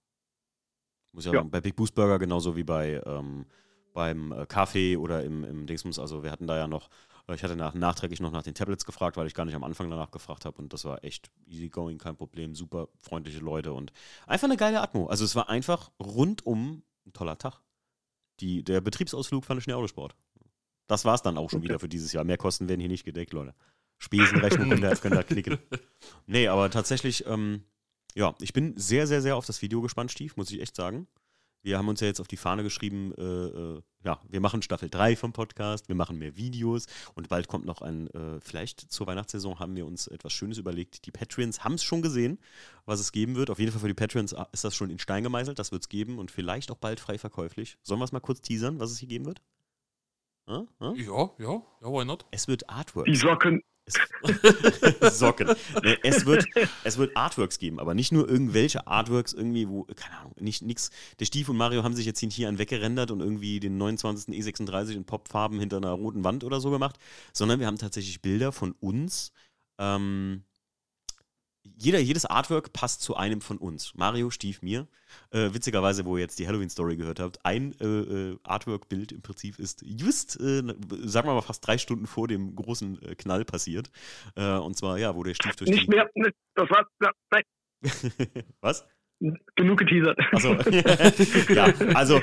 Speaker 1: Muss ich ja, sagen, bei Big Boost Burger genauso wie bei ähm, beim äh, Kaffee oder im, im Dingsbums. Also wir hatten da ja noch, äh, ich hatte nach, nachträglich noch nach den Tablets gefragt, weil ich gar nicht am Anfang danach gefragt habe und das war echt easy going, kein Problem, super freundliche Leute und einfach eine geile Atmo. Also es war einfach rundum ein toller Tag. Die, der Betriebsausflug fand ich in Autosport. Das war es dann auch schon okay. wieder für dieses Jahr. Mehr Kosten werden hier nicht gedeckt, Leute. Spesenrechnung könnt ihr, könnt ihr knicken. Nee, aber tatsächlich, ähm, ja, ich bin sehr, sehr, sehr auf das Video gespannt, Stief, muss ich echt sagen. Wir haben uns ja jetzt auf die Fahne geschrieben, äh, äh, ja, wir machen Staffel 3 vom Podcast, wir machen mehr Videos und bald kommt noch ein, äh, vielleicht zur Weihnachtssaison haben wir uns etwas Schönes überlegt. Die Patreons haben es schon gesehen, was es geben wird. Auf jeden Fall für die Patreons ah, ist das schon in Stein gemeißelt, das wird es geben und vielleicht auch bald frei verkäuflich. Sollen wir es mal kurz teasern, was es hier geben wird?
Speaker 3: Hm? Hm? Ja, ja, ja, why not?
Speaker 1: Es wird Artwork.
Speaker 2: Die Socken,
Speaker 1: Socken. Nee, es, wird, es wird Artworks geben, aber nicht nur irgendwelche Artworks irgendwie, wo, keine Ahnung, nicht nix. Der Stief und Mario haben sich jetzt hier einen weggerendert und irgendwie den 29. E36 in Popfarben hinter einer roten Wand oder so gemacht, sondern wir haben tatsächlich Bilder von uns, ähm, jeder, jedes Artwork passt zu einem von uns. Mario, Stief, mir. Äh, witzigerweise, wo ihr jetzt die Halloween-Story gehört habt, ein äh, äh, Artwork-Bild im Prinzip ist just, äh, sagen wir mal, fast drei Stunden vor dem großen äh, Knall passiert. Äh, und zwar, ja, wo der Stief durch
Speaker 2: Nicht mehr, ne, das war, ja, nein.
Speaker 1: Was?
Speaker 2: Genug geteasert.
Speaker 1: Achso. ja, also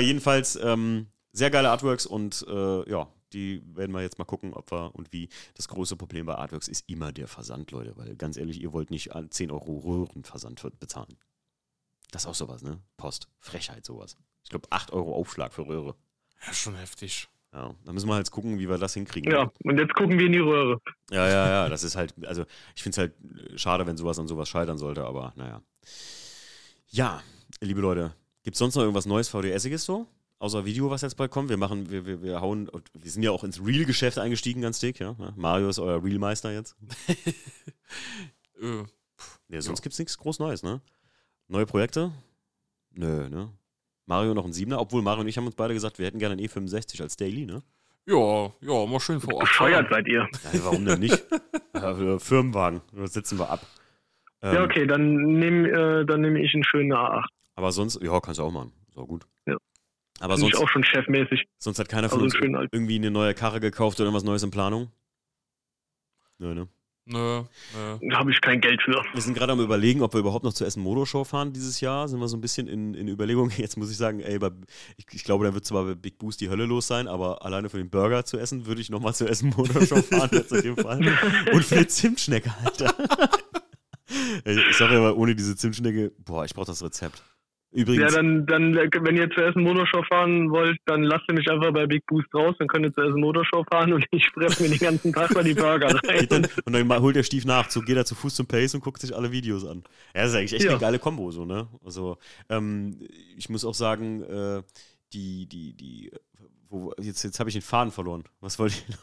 Speaker 1: jedenfalls ähm, sehr geile Artworks und ja, die werden wir jetzt mal gucken, ob wir und wie. Das große Problem bei Artworks ist immer der Versand, Leute, weil ganz ehrlich, ihr wollt nicht 10 Euro Röhrenversand bezahlen. Das ist auch sowas, ne? Post. Frechheit, sowas. Ich glaube, 8 Euro Aufschlag für Röhre.
Speaker 3: Ja, schon heftig.
Speaker 1: Ja, da müssen wir halt gucken, wie wir das hinkriegen.
Speaker 2: Ja, und jetzt gucken wir in die Röhre.
Speaker 1: Ja, ja, ja, das ist halt, also ich finde es halt schade, wenn sowas an sowas scheitern sollte, aber naja. Ja, liebe Leute, Gibt es sonst noch irgendwas Neues VDSiges so? Außer Video, was jetzt bald kommt. Wir machen, wir, wir, wir hauen, wir sind ja auch ins Real-Geschäft eingestiegen, ganz dick, ja. Mario ist euer Real-Meister jetzt. äh, nee, sonst ja. gibt es nichts groß Neues, ne? Neue Projekte? Nö, ne? Mario noch ein Siebener, obwohl Mario und ich haben uns beide gesagt, wir hätten gerne einen E65 als Daily, ne?
Speaker 3: Ja, ja, mal schön vor Ort.
Speaker 2: Bescheuert seid ihr.
Speaker 1: Ja, warum denn nicht? ja, Firmenwagen, da sitzen wir ab.
Speaker 2: Ähm, ja, okay, dann nehme äh, nehm ich einen schönen A8.
Speaker 1: Aber sonst, ja, kannst du auch machen. Ist auch gut.
Speaker 2: Ja.
Speaker 1: Aber sonst,
Speaker 2: ich auch schon chefmäßig.
Speaker 1: Sonst hat keiner von also uns irgendwie eine neue Karre gekauft oder irgendwas Neues in Planung? Nö, ne?
Speaker 3: Nö,
Speaker 2: nö. Da habe ich kein Geld für.
Speaker 1: Wir sind gerade am überlegen, ob wir überhaupt noch zur Essen Motorshow fahren dieses Jahr. Sind wir so ein bisschen in, in Überlegung. Jetzt muss ich sagen, ey, bei, ich, ich, glaube, da wird zwar bei Big Boost die Hölle los sein, aber alleine für den Burger zu essen, würde ich nochmal zur Essen Motorshow fahren, jetzt in dem Fall. Und für eine Zimtschnecke, Alter. ich sage ja, ohne diese Zimtschnecke, boah, ich brauche das Rezept.
Speaker 2: Übrigens. Ja, dann, dann, wenn ihr zur Essen Motorshow fahren wollt, dann lasst ihr mich einfach bei Big Boost raus, dann könnt ihr zur Essen Motorshow fahren und ich fresse mir den ganzen Tag mal die Burger rein.
Speaker 1: Dann, und dann holt der Stief nach, so geht er zu Fuß zum Pace und guckt sich alle Videos an. Ja, das ist eigentlich echt ja. eine geile Kombo, so, ne? Also, ähm, ich muss auch sagen, äh, die, die, die, wo, jetzt, jetzt habe ich den Faden verloren. Was wollte ich?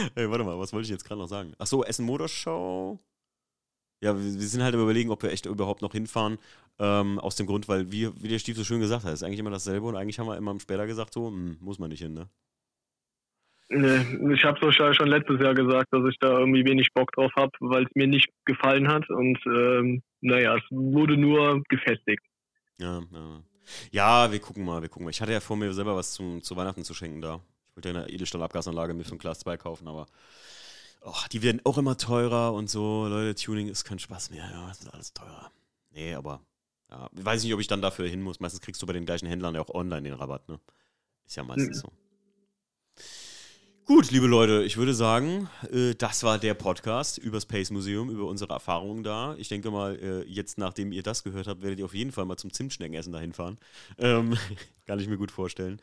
Speaker 1: hey, warte mal, was wollte ich jetzt gerade noch sagen? Ach so, Essen Motorshow. Ja, wir, wir sind halt überlegen, ob wir echt überhaupt noch hinfahren. Ähm, aus dem Grund, weil, wie, wie der Stief so schön gesagt hat, ist eigentlich immer dasselbe und eigentlich haben wir immer später gesagt, so, mh, hm, muss man nicht hin, ne?
Speaker 2: Nee, ich habe es schon letztes Jahr gesagt, dass ich da irgendwie wenig Bock drauf habe, weil es mir nicht gefallen hat und ähm, naja, es wurde nur gefestigt.
Speaker 1: Ja, ja. Ja, wir gucken mal, wir gucken mal. Ich hatte ja vor mir selber was zum, zu Weihnachten zu schenken da. Ich wollte ja eine Edelstahlabgasanlage mit so einem Class 2 kaufen, aber oh, die werden auch immer teurer und so. Leute, Tuning ist kein Spaß mehr. Ja, das ist alles teurer. Nee, aber ja, weiß nicht, ob ich dann dafür hin muss. Meistens kriegst du bei den gleichen Händlern ja auch online den Rabatt, ne? Ist ja meistens mhm. so. Gut, liebe Leute, ich würde sagen, äh, das war der Podcast über Space Museum, über unsere Erfahrungen da. Ich denke mal, äh, jetzt nachdem ihr das gehört habt, werdet ihr auf jeden Fall mal zum Zimtschneckenessen dahin fahren. Ähm, kann ich mir gut vorstellen.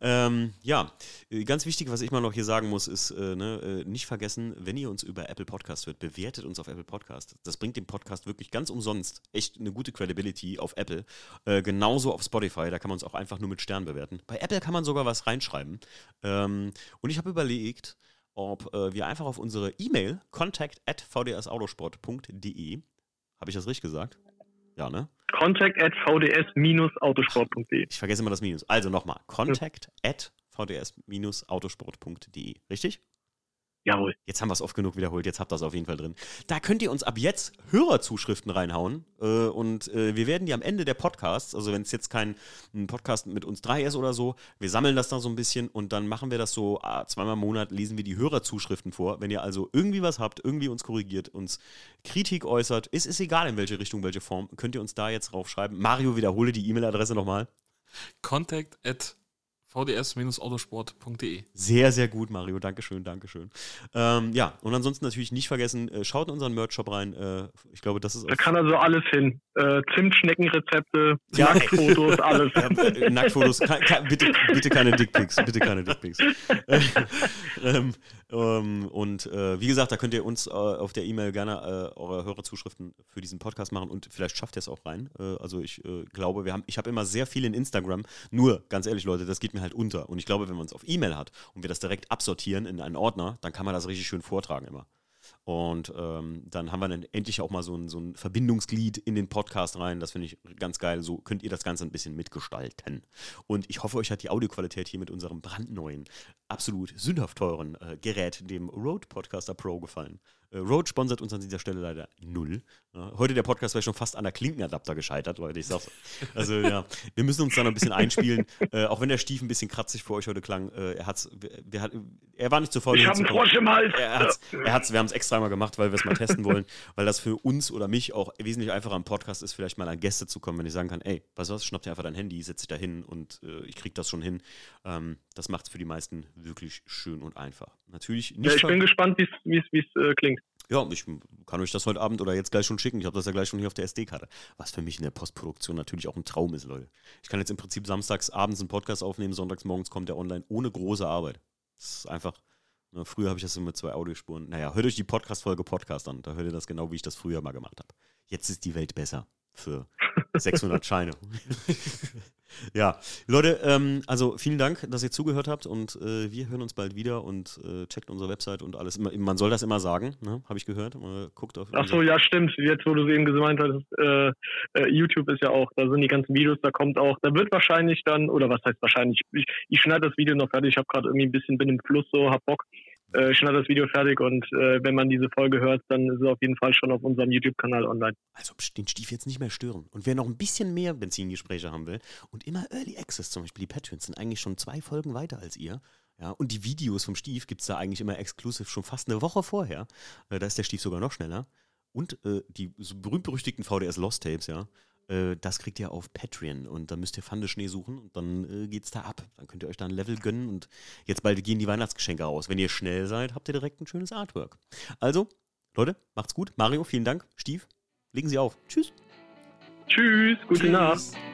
Speaker 1: Ähm, ja, äh, ganz wichtig, was ich mal noch hier sagen muss, ist, äh, ne, äh, nicht vergessen, wenn ihr uns über Apple Podcast hört, bewertet uns auf Apple Podcast. Das bringt dem Podcast wirklich ganz umsonst echt eine gute Credibility auf Apple. Äh, genauso auf Spotify, da kann man uns auch einfach nur mit Sternen bewerten. Bei Apple kann man sogar was reinschreiben. Ähm, und ich habe über überlegt, ob äh, wir einfach auf unsere E-Mail contact at vdsautosport.de, habe ich das richtig gesagt? Ja, ne?
Speaker 2: Contact at vds-autosport.de.
Speaker 1: Ich vergesse immer das Minus. Also nochmal, contact at vds-autosport.de. Richtig?
Speaker 2: Jawohl.
Speaker 1: Jetzt haben wir es oft genug wiederholt, jetzt habt ihr es auf jeden Fall drin. Da könnt ihr uns ab jetzt Hörerzuschriften reinhauen. Äh, und äh, wir werden die am Ende der Podcasts, also wenn es jetzt kein Podcast mit uns drei ist oder so, wir sammeln das da so ein bisschen und dann machen wir das so ah, zweimal im Monat, lesen wir die Hörerzuschriften vor. Wenn ihr also irgendwie was habt, irgendwie uns korrigiert, uns Kritik äußert, ist es egal in welche Richtung, welche Form, könnt ihr uns da jetzt draufschreiben. Mario, wiederhole die E-Mail-Adresse nochmal.
Speaker 3: Contact at vds-autosport.de.
Speaker 1: Sehr, sehr gut, Mario. Dankeschön, Dankeschön. Ähm, ja, und ansonsten natürlich nicht vergessen, äh, schaut in unseren Merch-Shop rein. Äh, ich glaube, das ist.
Speaker 2: Da kann also alles hin. Äh, Zimtschneckenrezepte, ja. Nacktfotos, alles. Ja,
Speaker 1: äh, Nacktfotos, bitte, bitte keine Dickpics. Bitte keine Dickpics. ähm, ähm, und äh, wie gesagt, da könnt ihr uns äh, auf der E-Mail gerne eure Hörerzuschriften für diesen Podcast machen und vielleicht schafft ihr es auch rein. also ich glaube, wir haben, ich habe immer sehr viel in Instagram. Nur, ganz ehrlich, Leute, das geht mir halt unter. Und ich glaube, wenn man es auf E-Mail hat und wir das direkt absortieren in einen Ordner, dann kann man das richtig schön vortragen immer. Und ähm, dann haben wir dann endlich auch mal so ein, so ein Verbindungsglied in den Podcast rein. Das finde ich ganz geil. So könnt ihr das Ganze ein bisschen mitgestalten. Und ich hoffe, euch hat die Audioqualität hier mit unserem brandneuen, absolut sündhaft teuren äh, Gerät, dem Rode Podcaster Pro, gefallen. Äh, Rode sponsert uns an dieser Stelle leider null. heute der Podcast wäre schon fast an der Klinkenadapter gescheitert, Leute. Ich sag's. Also ja, wir müssen uns da noch ein bisschen einspielen. Äh, auch wenn der Stief ein bisschen kratzig für euch heute klang, äh, er hat's, wir, hat, er war nicht zu faul.
Speaker 2: Ich habe einen Frosch im Hals.
Speaker 1: Er hat's, er hat's, wir haben es extra mal gemacht, weil wir es mal testen wollen, weil das für uns oder mich auch wesentlich einfacher im Podcast ist, vielleicht mal an Gäste zu kommen, wenn ich sagen kann, ey, was was, schnapp dir einfach dein Handy, setz dich da hin und äh, ich krieg das schon hin. Ähm, das macht es für die meisten wirklich schön und einfach. Natürlich nicht.
Speaker 2: Ja, ich bin gespannt, wie es äh, klingt.
Speaker 1: Ja, ich kann euch das heute Abend oder jetzt gleich schon schicken. Ich habe das ja gleich schon hier auf der SD-Karte. Was für mich in der Postproduktion natürlich auch ein Traum ist, Leute. Ich kann jetzt im Prinzip samstags abends einen Podcast aufnehmen, sonntags morgens kommt der online ohne große Arbeit. Das ist einfach. Ne, früher habe ich das immer mit zwei Audiospuren. Naja, hört euch die Podcast-Folge Podcast an. Da hört ihr das genau, wie ich das früher mal gemacht habe. Jetzt ist die Welt besser für 600 Scheine. ja, Leute, ähm, also vielen Dank, dass ihr zugehört habt und äh, wir hören uns bald wieder und äh, checkt unsere Website und alles. Man soll das immer sagen, ne? habe ich gehört. Äh, guckt auf.
Speaker 2: Ach so, ja, stimmt. Jetzt, wo du es eben gemeint hast, äh, äh, YouTube ist ja auch, da sind die ganzen Videos, da kommt auch, da wird wahrscheinlich dann, oder was heißt wahrscheinlich, ich, ich schneide das Video noch fertig, ich habe gerade irgendwie ein bisschen, bin im Fluss so, hab Bock äh, schneide das Video fertig und äh, wenn man diese Folge hört, dann ist es auf jeden Fall schon auf unserem YouTube-Kanal online.
Speaker 1: Also den Stief jetzt nicht mehr stören. Und wer noch ein bisschen mehr Benzingespräche haben will und immer Early Access, zum Beispiel die Patreons, sind eigentlich schon zwei Folgen weiter als ihr. Ja, und die Videos vom Stief gibt es da eigentlich immer exklusiv schon fast eine Woche vorher. Äh, da ist der Stief sogar noch schneller. Und äh, die so berühmt-berüchtigten VDS Lost Tapes, ja, äh, das kriegt ihr auf Patreon und dann müsst ihr Pfandeschnee suchen und dann äh, geht's da ab. Dann könnt ihr euch da ein Level gönnen und jetzt bald gehen die Weihnachtsgeschenke aus. Wenn ihr schnell seid, habt ihr direkt ein schönes Artwork. Also, Leute, macht's gut. Mario, vielen Dank. Stief, legen Sie auf. Tschüss.
Speaker 2: Tschüss, gute Tschüss. Nacht.